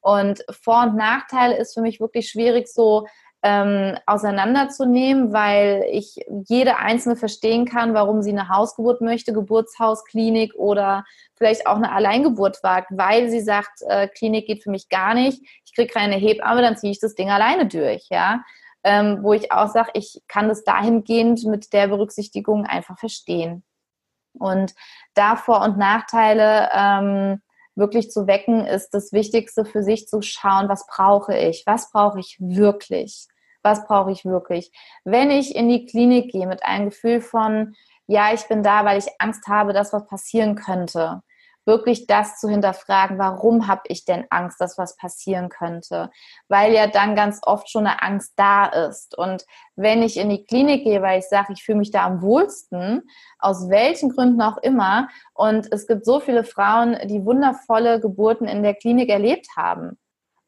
Und Vor- und Nachteile ist für mich wirklich schwierig, so ähm, auseinanderzunehmen, weil ich jede einzelne verstehen kann, warum sie eine Hausgeburt möchte, Geburtshaus, Klinik oder vielleicht auch eine Alleingeburt wagt, weil sie sagt, äh, Klinik geht für mich gar nicht, ich kriege keine Hebamme, dann ziehe ich das Ding alleine durch, ja. Ähm, wo ich auch sage, ich kann das dahingehend mit der Berücksichtigung einfach verstehen. Und da Vor- und Nachteile ähm, wirklich zu wecken, ist das Wichtigste für sich zu schauen, was brauche ich, was brauche ich wirklich, was brauche ich wirklich. Wenn ich in die Klinik gehe mit einem Gefühl von, ja, ich bin da, weil ich Angst habe, dass was passieren könnte, wirklich das zu hinterfragen, warum habe ich denn Angst, dass was passieren könnte? Weil ja dann ganz oft schon eine Angst da ist. Und wenn ich in die Klinik gehe, weil ich sage, ich fühle mich da am wohlsten, aus welchen Gründen auch immer, und es gibt so viele Frauen, die wundervolle Geburten in der Klinik erlebt haben,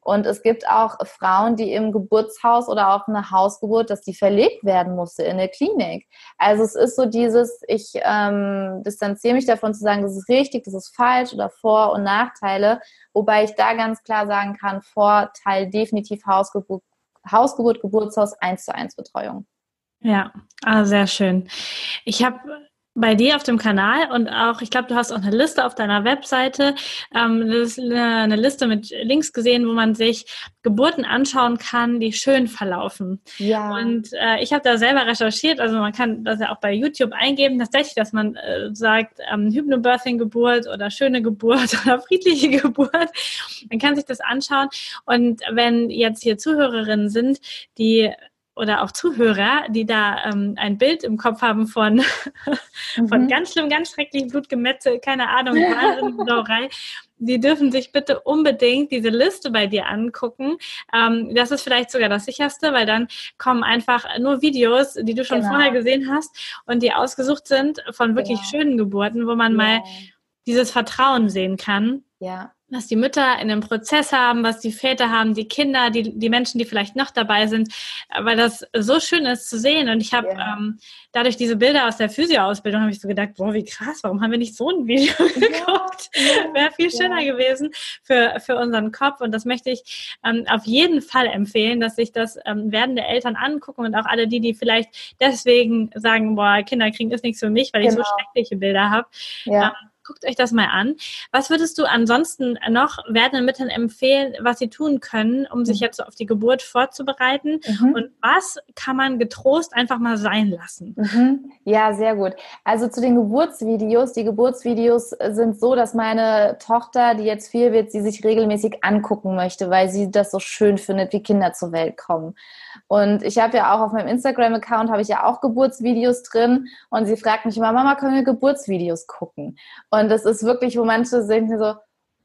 und es gibt auch Frauen, die im Geburtshaus oder auch eine Hausgeburt, dass die verlegt werden musste in eine Klinik. Also es ist so dieses, ich ähm, distanziere mich davon zu sagen, das ist richtig, das ist falsch oder Vor- und Nachteile, wobei ich da ganz klar sagen kann, Vorteil definitiv Hausgeburt, Hausgeburt Geburtshaus 1 zu 1 Betreuung. Ja, ah, sehr schön. Ich habe bei dir auf dem Kanal und auch, ich glaube, du hast auch eine Liste auf deiner Webseite, ähm, eine Liste mit Links gesehen, wo man sich Geburten anschauen kann, die schön verlaufen. Ja. Und äh, ich habe da selber recherchiert, also man kann das ja auch bei YouTube eingeben, tatsächlich, dass man äh, sagt, ähm, Hypnobirthing-Geburt oder schöne Geburt oder friedliche Geburt. Man kann sich das anschauen. Und wenn jetzt hier Zuhörerinnen sind, die oder auch Zuhörer, die da ähm, ein Bild im Kopf haben von, mhm. von ganz schlimm, ganz schrecklich Blutgemetzel, keine Ahnung, Sauerei, die dürfen sich bitte unbedingt diese Liste bei dir angucken. Ähm, das ist vielleicht sogar das sicherste, weil dann kommen einfach nur Videos, die du schon genau. vorher gesehen hast und die ausgesucht sind von wirklich genau. schönen Geburten, wo man ja. mal dieses Vertrauen sehen kann. Ja was die Mütter in dem Prozess haben, was die Väter haben, die Kinder, die, die Menschen, die vielleicht noch dabei sind, weil das so schön ist zu sehen. Und ich habe ja. ähm, dadurch diese Bilder aus der Physio-Ausbildung, habe ich so gedacht, boah, wie krass, warum haben wir nicht so ein Video geguckt? Ja. Wäre viel schöner ja. gewesen für, für unseren Kopf. Und das möchte ich ähm, auf jeden Fall empfehlen, dass sich das ähm, werdende Eltern angucken und auch alle die, die vielleicht deswegen sagen, boah, Kinder kriegen ist nichts für mich, weil genau. ich so genau. schreckliche Bilder habe. Ja. Ähm, guckt euch das mal an. Was würdest du ansonsten noch werdenden Müttern empfehlen, was sie tun können, um sich mhm. jetzt auf die Geburt vorzubereiten? Mhm. Und was kann man getrost einfach mal sein lassen? Mhm. Ja, sehr gut. Also zu den Geburtsvideos. Die Geburtsvideos sind so, dass meine Tochter, die jetzt vier wird, sie sich regelmäßig angucken möchte, weil sie das so schön findet, wie Kinder zur Welt kommen. Und ich habe ja auch auf meinem Instagram-Account habe ich ja auch Geburtsvideos drin und sie fragt mich immer, Mama, können wir Geburtsvideos gucken? Und das ist wirklich, wo manche sind so,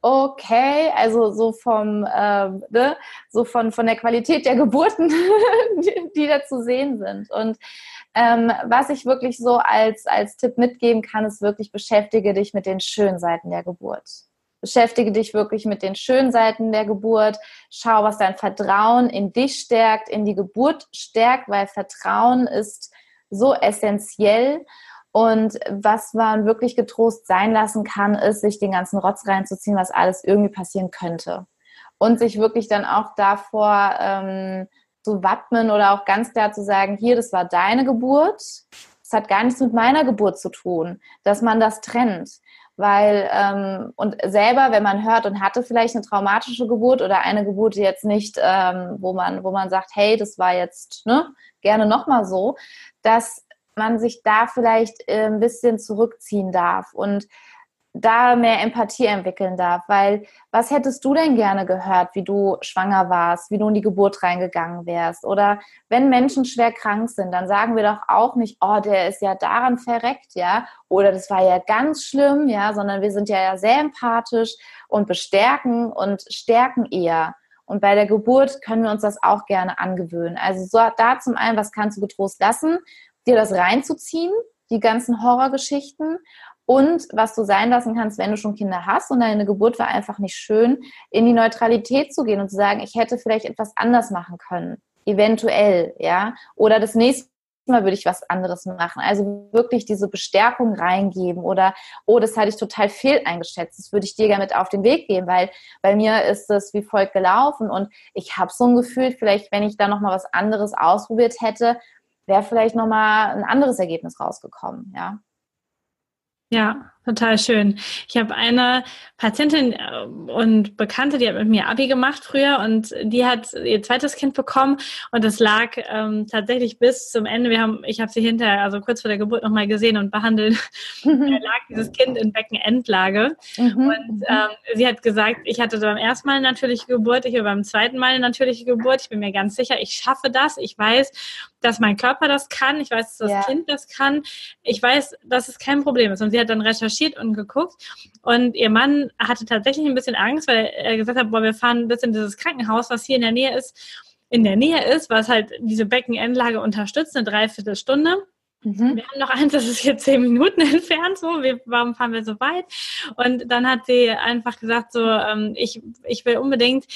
okay, also so vom, äh, ne, so von, von der Qualität der Geburten, die, die da zu sehen sind. Und ähm, was ich wirklich so als, als Tipp mitgeben kann, ist wirklich beschäftige dich mit den schönen Seiten der Geburt. Beschäftige dich wirklich mit den schönen Seiten der Geburt. Schau, was dein Vertrauen in dich stärkt, in die Geburt stärkt, weil Vertrauen ist so essentiell. Und was man wirklich getrost sein lassen kann, ist, sich den ganzen Rotz reinzuziehen, was alles irgendwie passieren könnte. Und sich wirklich dann auch davor ähm, zu wappnen oder auch ganz klar zu sagen, hier, das war deine Geburt. Das hat gar nichts mit meiner Geburt zu tun, dass man das trennt weil ähm, und selber, wenn man hört und hatte vielleicht eine traumatische Geburt oder eine Geburt jetzt nicht, ähm, wo man wo man sagt, hey, das war jetzt ne, gerne noch mal so, dass man sich da vielleicht äh, ein bisschen zurückziehen darf. Und da mehr Empathie entwickeln darf. Weil was hättest du denn gerne gehört, wie du schwanger warst, wie du in die Geburt reingegangen wärst? Oder wenn Menschen schwer krank sind, dann sagen wir doch auch nicht, oh, der ist ja daran verreckt, ja, oder das war ja ganz schlimm, ja, sondern wir sind ja sehr empathisch und bestärken und stärken eher. Und bei der Geburt können wir uns das auch gerne angewöhnen. Also so, da zum einen, was kannst du getrost lassen, dir das reinzuziehen, die ganzen Horrorgeschichten und was du sein lassen kannst, wenn du schon Kinder hast und deine Geburt war einfach nicht schön, in die Neutralität zu gehen und zu sagen, ich hätte vielleicht etwas anders machen können. Eventuell, ja. Oder das nächste Mal würde ich was anderes machen. Also wirklich diese Bestärkung reingeben oder, oh, das hatte ich total fehl eingeschätzt. Das würde ich dir gerne mit auf den Weg geben, weil bei mir ist es wie folgt gelaufen und ich habe so ein Gefühl, vielleicht, wenn ich da nochmal was anderes ausprobiert hätte, wäre vielleicht nochmal ein anderes Ergebnis rausgekommen, ja. Ja, total schön. Ich habe eine Patientin äh, und Bekannte, die hat mit mir Abi gemacht früher und die hat ihr zweites Kind bekommen und das lag ähm, tatsächlich bis zum Ende. Wir haben, ich habe sie hinterher, also kurz vor der Geburt nochmal gesehen und behandelt. da lag dieses Kind in Beckenendlage mhm. und ähm, sie hat gesagt, ich hatte beim ersten Mal eine natürliche Geburt, ich habe beim zweiten Mal eine natürliche Geburt. Ich bin mir ganz sicher, ich schaffe das. Ich weiß, dass mein Körper das kann. Ich weiß, dass das ja. Kind das kann. Ich weiß, dass es kein Problem ist. Und sie hat dann recherchiert und geguckt. Und ihr Mann hatte tatsächlich ein bisschen Angst, weil er gesagt hat, boah, wir fahren bis in dieses Krankenhaus, was hier in der Nähe ist, in der Nähe ist, was halt diese Beckenendlage unterstützt, eine Dreiviertelstunde. Mhm. Wir haben noch eins, das ist hier zehn Minuten entfernt, so, wir, warum fahren wir so weit? Und dann hat sie einfach gesagt, so, ähm, ich, ich will unbedingt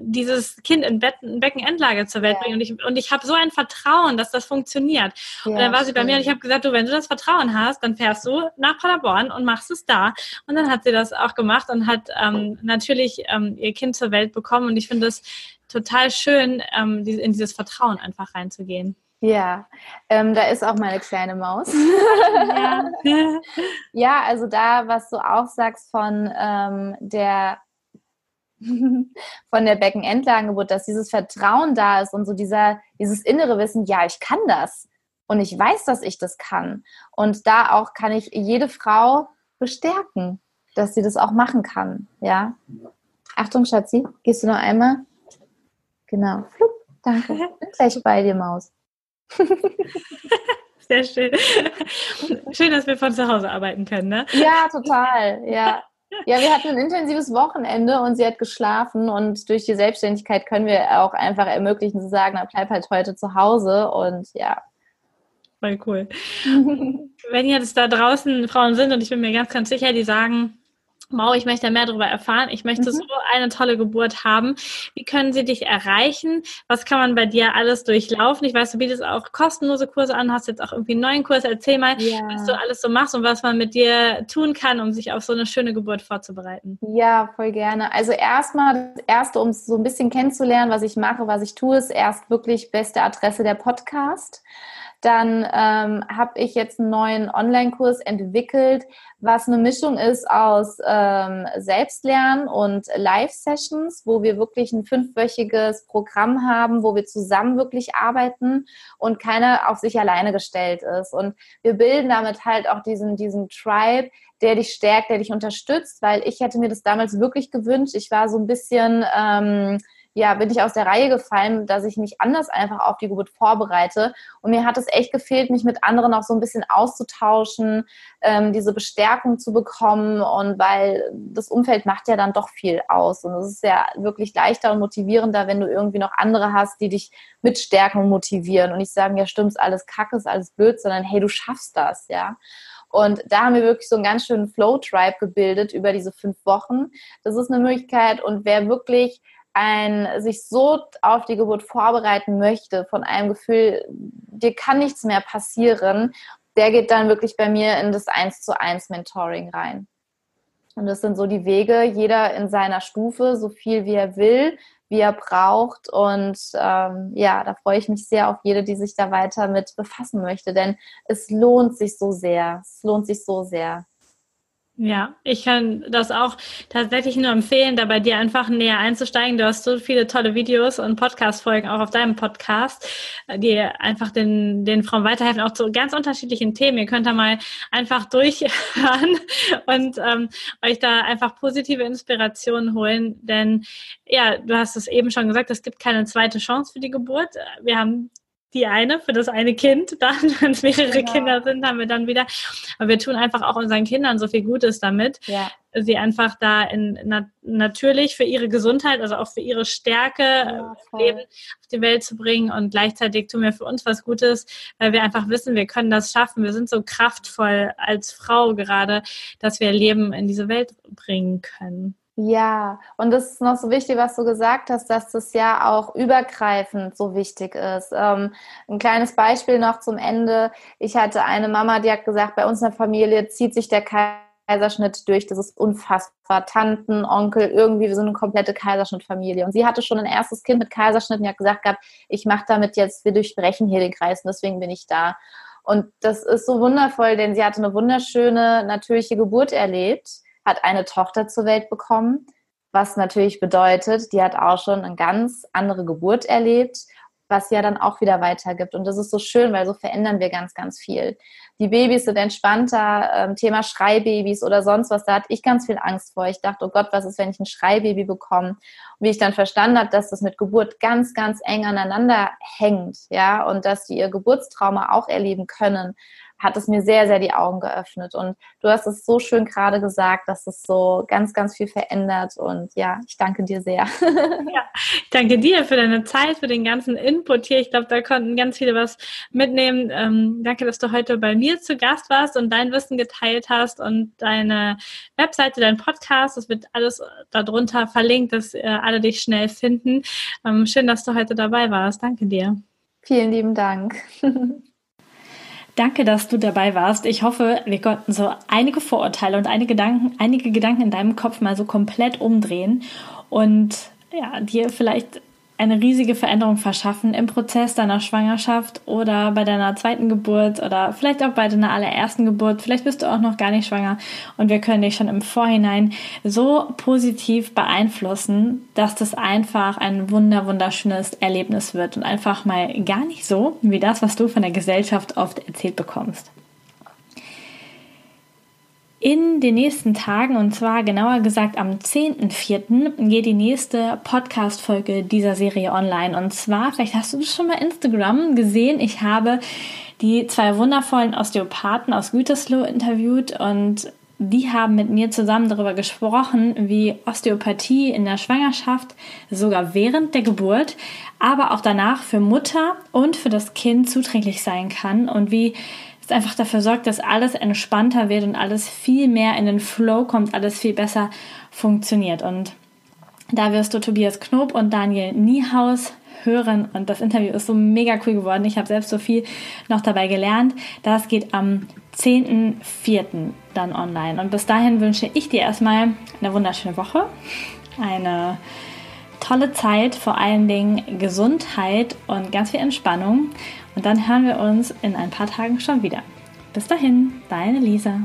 dieses Kind in, Bett, in Beckenendlage zur Welt ja. bringen. Und ich, und ich habe so ein Vertrauen, dass das funktioniert. Ja, und dann war sie bei mir und ich habe gesagt, du, wenn du das Vertrauen hast, dann fährst du nach Paderborn und machst es da. Und dann hat sie das auch gemacht und hat ähm, natürlich ähm, ihr Kind zur Welt bekommen. Und ich finde es total schön, ähm, in dieses Vertrauen einfach reinzugehen. Ja, ähm, da ist auch meine kleine Maus. ja. ja, also da, was du auch sagst von ähm, der von der Beckenendlagengeburt, dass dieses Vertrauen da ist und so dieser, dieses innere Wissen, ja, ich kann das und ich weiß, dass ich das kann. Und da auch kann ich jede Frau bestärken, dass sie das auch machen kann. Ja. Achtung, Schatzi, gehst du noch einmal? Genau. Flup, danke. Bin gleich bei dir, Maus. Sehr schön. Schön, dass wir von zu Hause arbeiten können, ne? Ja, total. Ja. Ja, wir hatten ein intensives Wochenende und sie hat geschlafen und durch die Selbstständigkeit können wir auch einfach ermöglichen zu sagen, bleib halt heute zu Hause und ja. Voll cool. Wenn jetzt da draußen Frauen sind und ich bin mir ganz, ganz sicher, die sagen, Mau, ich möchte mehr darüber erfahren. Ich möchte mhm. so eine tolle Geburt haben. Wie können sie dich erreichen? Was kann man bei dir alles durchlaufen? Ich weiß, du bietest auch kostenlose Kurse an, hast jetzt auch irgendwie einen neuen Kurs. Erzähl mal, ja. was du alles so machst und was man mit dir tun kann, um sich auf so eine schöne Geburt vorzubereiten. Ja, voll gerne. Also erstmal, das erste, um es so ein bisschen kennenzulernen, was ich mache, was ich tue, ist erst wirklich beste Adresse der Podcast. Dann ähm, habe ich jetzt einen neuen Online-Kurs entwickelt, was eine Mischung ist aus ähm, Selbstlernen und Live-Sessions, wo wir wirklich ein fünfwöchiges Programm haben, wo wir zusammen wirklich arbeiten und keiner auf sich alleine gestellt ist. Und wir bilden damit halt auch diesen, diesen Tribe, der dich stärkt, der dich unterstützt, weil ich hätte mir das damals wirklich gewünscht. Ich war so ein bisschen... Ähm, ja, bin ich aus der Reihe gefallen, dass ich mich anders einfach auf die Geburt vorbereite. Und mir hat es echt gefehlt, mich mit anderen auch so ein bisschen auszutauschen, ähm, diese Bestärkung zu bekommen. Und weil das Umfeld macht ja dann doch viel aus. Und es ist ja wirklich leichter und motivierender, wenn du irgendwie noch andere hast, die dich mitstärken und motivieren. Und nicht sagen, ja, stimmt's, alles kacke, ist alles blöd, sondern hey, du schaffst das, ja. Und da haben wir wirklich so einen ganz schönen Flow-Tribe gebildet über diese fünf Wochen. Das ist eine Möglichkeit. Und wer wirklich ein sich so auf die Geburt vorbereiten möchte, von einem Gefühl, dir kann nichts mehr passieren, der geht dann wirklich bei mir in das 1 zu 1 Mentoring rein. Und das sind so die Wege, jeder in seiner Stufe, so viel wie er will, wie er braucht. Und ähm, ja, da freue ich mich sehr auf jede, die sich da weiter mit befassen möchte, denn es lohnt sich so sehr. Es lohnt sich so sehr. Ja, ich kann das auch tatsächlich nur empfehlen, da bei dir einfach näher einzusteigen. Du hast so viele tolle Videos und Podcast-Folgen auch auf deinem Podcast, die einfach den, den Frauen weiterhelfen, auch zu ganz unterschiedlichen Themen. Ihr könnt da mal einfach durchhören und ähm, euch da einfach positive Inspirationen holen. Denn ja, du hast es eben schon gesagt, es gibt keine zweite Chance für die Geburt. Wir haben die eine für das eine Kind, dann, wenn es mehrere genau. Kinder sind, haben wir dann wieder. Aber wir tun einfach auch unseren Kindern so viel Gutes damit, ja. sie einfach da in na, natürlich für ihre Gesundheit, also auch für ihre Stärke ja, Leben auf die Welt zu bringen und gleichzeitig tun wir für uns was Gutes, weil wir einfach wissen, wir können das schaffen. Wir sind so kraftvoll als Frau gerade, dass wir Leben in diese Welt bringen können. Ja, und das ist noch so wichtig, was du gesagt hast, dass das ja auch übergreifend so wichtig ist. Ähm, ein kleines Beispiel noch zum Ende. Ich hatte eine Mama, die hat gesagt, bei uns in der Familie zieht sich der Kaiserschnitt durch. Das ist unfassbar. Tanten, Onkel, irgendwie, wir sind eine komplette Kaiserschnittfamilie. Und sie hatte schon ein erstes Kind mit Kaiserschnitt und hat gesagt gehabt, ich mache damit jetzt, wir durchbrechen hier den Kreis und deswegen bin ich da. Und das ist so wundervoll, denn sie hatte eine wunderschöne, natürliche Geburt erlebt hat eine Tochter zur Welt bekommen, was natürlich bedeutet, die hat auch schon eine ganz andere Geburt erlebt, was ja dann auch wieder weitergibt. Und das ist so schön, weil so verändern wir ganz, ganz viel. Die Babys sind entspannter, ähm, Thema Schreibabys oder sonst was, da hatte ich ganz viel Angst vor. Ich dachte, oh Gott, was ist, wenn ich ein Schreibaby bekomme? Und wie ich dann verstanden habe, dass das mit Geburt ganz, ganz eng aneinander hängt, ja, und dass die ihr Geburtstrauma auch erleben können, hat es mir sehr, sehr die Augen geöffnet. Und du hast es so schön gerade gesagt, dass es so ganz, ganz viel verändert. Und ja, ich danke dir sehr. Ja, ich danke dir für deine Zeit, für den ganzen Input hier. Ich glaube, da konnten ganz viele was mitnehmen. Ähm, danke, dass du heute bei mir zu Gast warst und dein Wissen geteilt hast und deine Webseite, dein Podcast. Das wird alles darunter verlinkt, dass äh, alle dich schnell finden. Ähm, schön, dass du heute dabei warst. Danke dir. Vielen lieben Dank. Danke, dass du dabei warst. Ich hoffe, wir konnten so einige Vorurteile und einige Gedanken, einige Gedanken in deinem Kopf mal so komplett umdrehen und ja, dir vielleicht eine riesige Veränderung verschaffen im Prozess deiner Schwangerschaft oder bei deiner zweiten Geburt oder vielleicht auch bei deiner allerersten Geburt. Vielleicht bist du auch noch gar nicht schwanger und wir können dich schon im Vorhinein so positiv beeinflussen, dass das einfach ein wunder wunderschönes Erlebnis wird und einfach mal gar nicht so wie das, was du von der Gesellschaft oft erzählt bekommst in den nächsten Tagen, und zwar genauer gesagt am 10.04., geht die nächste Podcast-Folge dieser Serie online. Und zwar, vielleicht hast du das schon mal Instagram gesehen, ich habe die zwei wundervollen Osteopathen aus Gütersloh interviewt und die haben mit mir zusammen darüber gesprochen, wie Osteopathie in der Schwangerschaft, sogar während der Geburt, aber auch danach für Mutter und für das Kind zuträglich sein kann und wie es einfach dafür sorgt, dass alles entspannter wird und alles viel mehr in den Flow kommt, alles viel besser funktioniert. Und da wirst du Tobias Knob und Daniel Niehaus hören und das Interview ist so mega cool geworden. Ich habe selbst so viel noch dabei gelernt. Das geht am 10.04. dann online. Und bis dahin wünsche ich dir erstmal eine wunderschöne Woche, eine tolle Zeit, vor allen Dingen Gesundheit und ganz viel Entspannung. Und dann hören wir uns in ein paar Tagen schon wieder. Bis dahin, deine Lisa.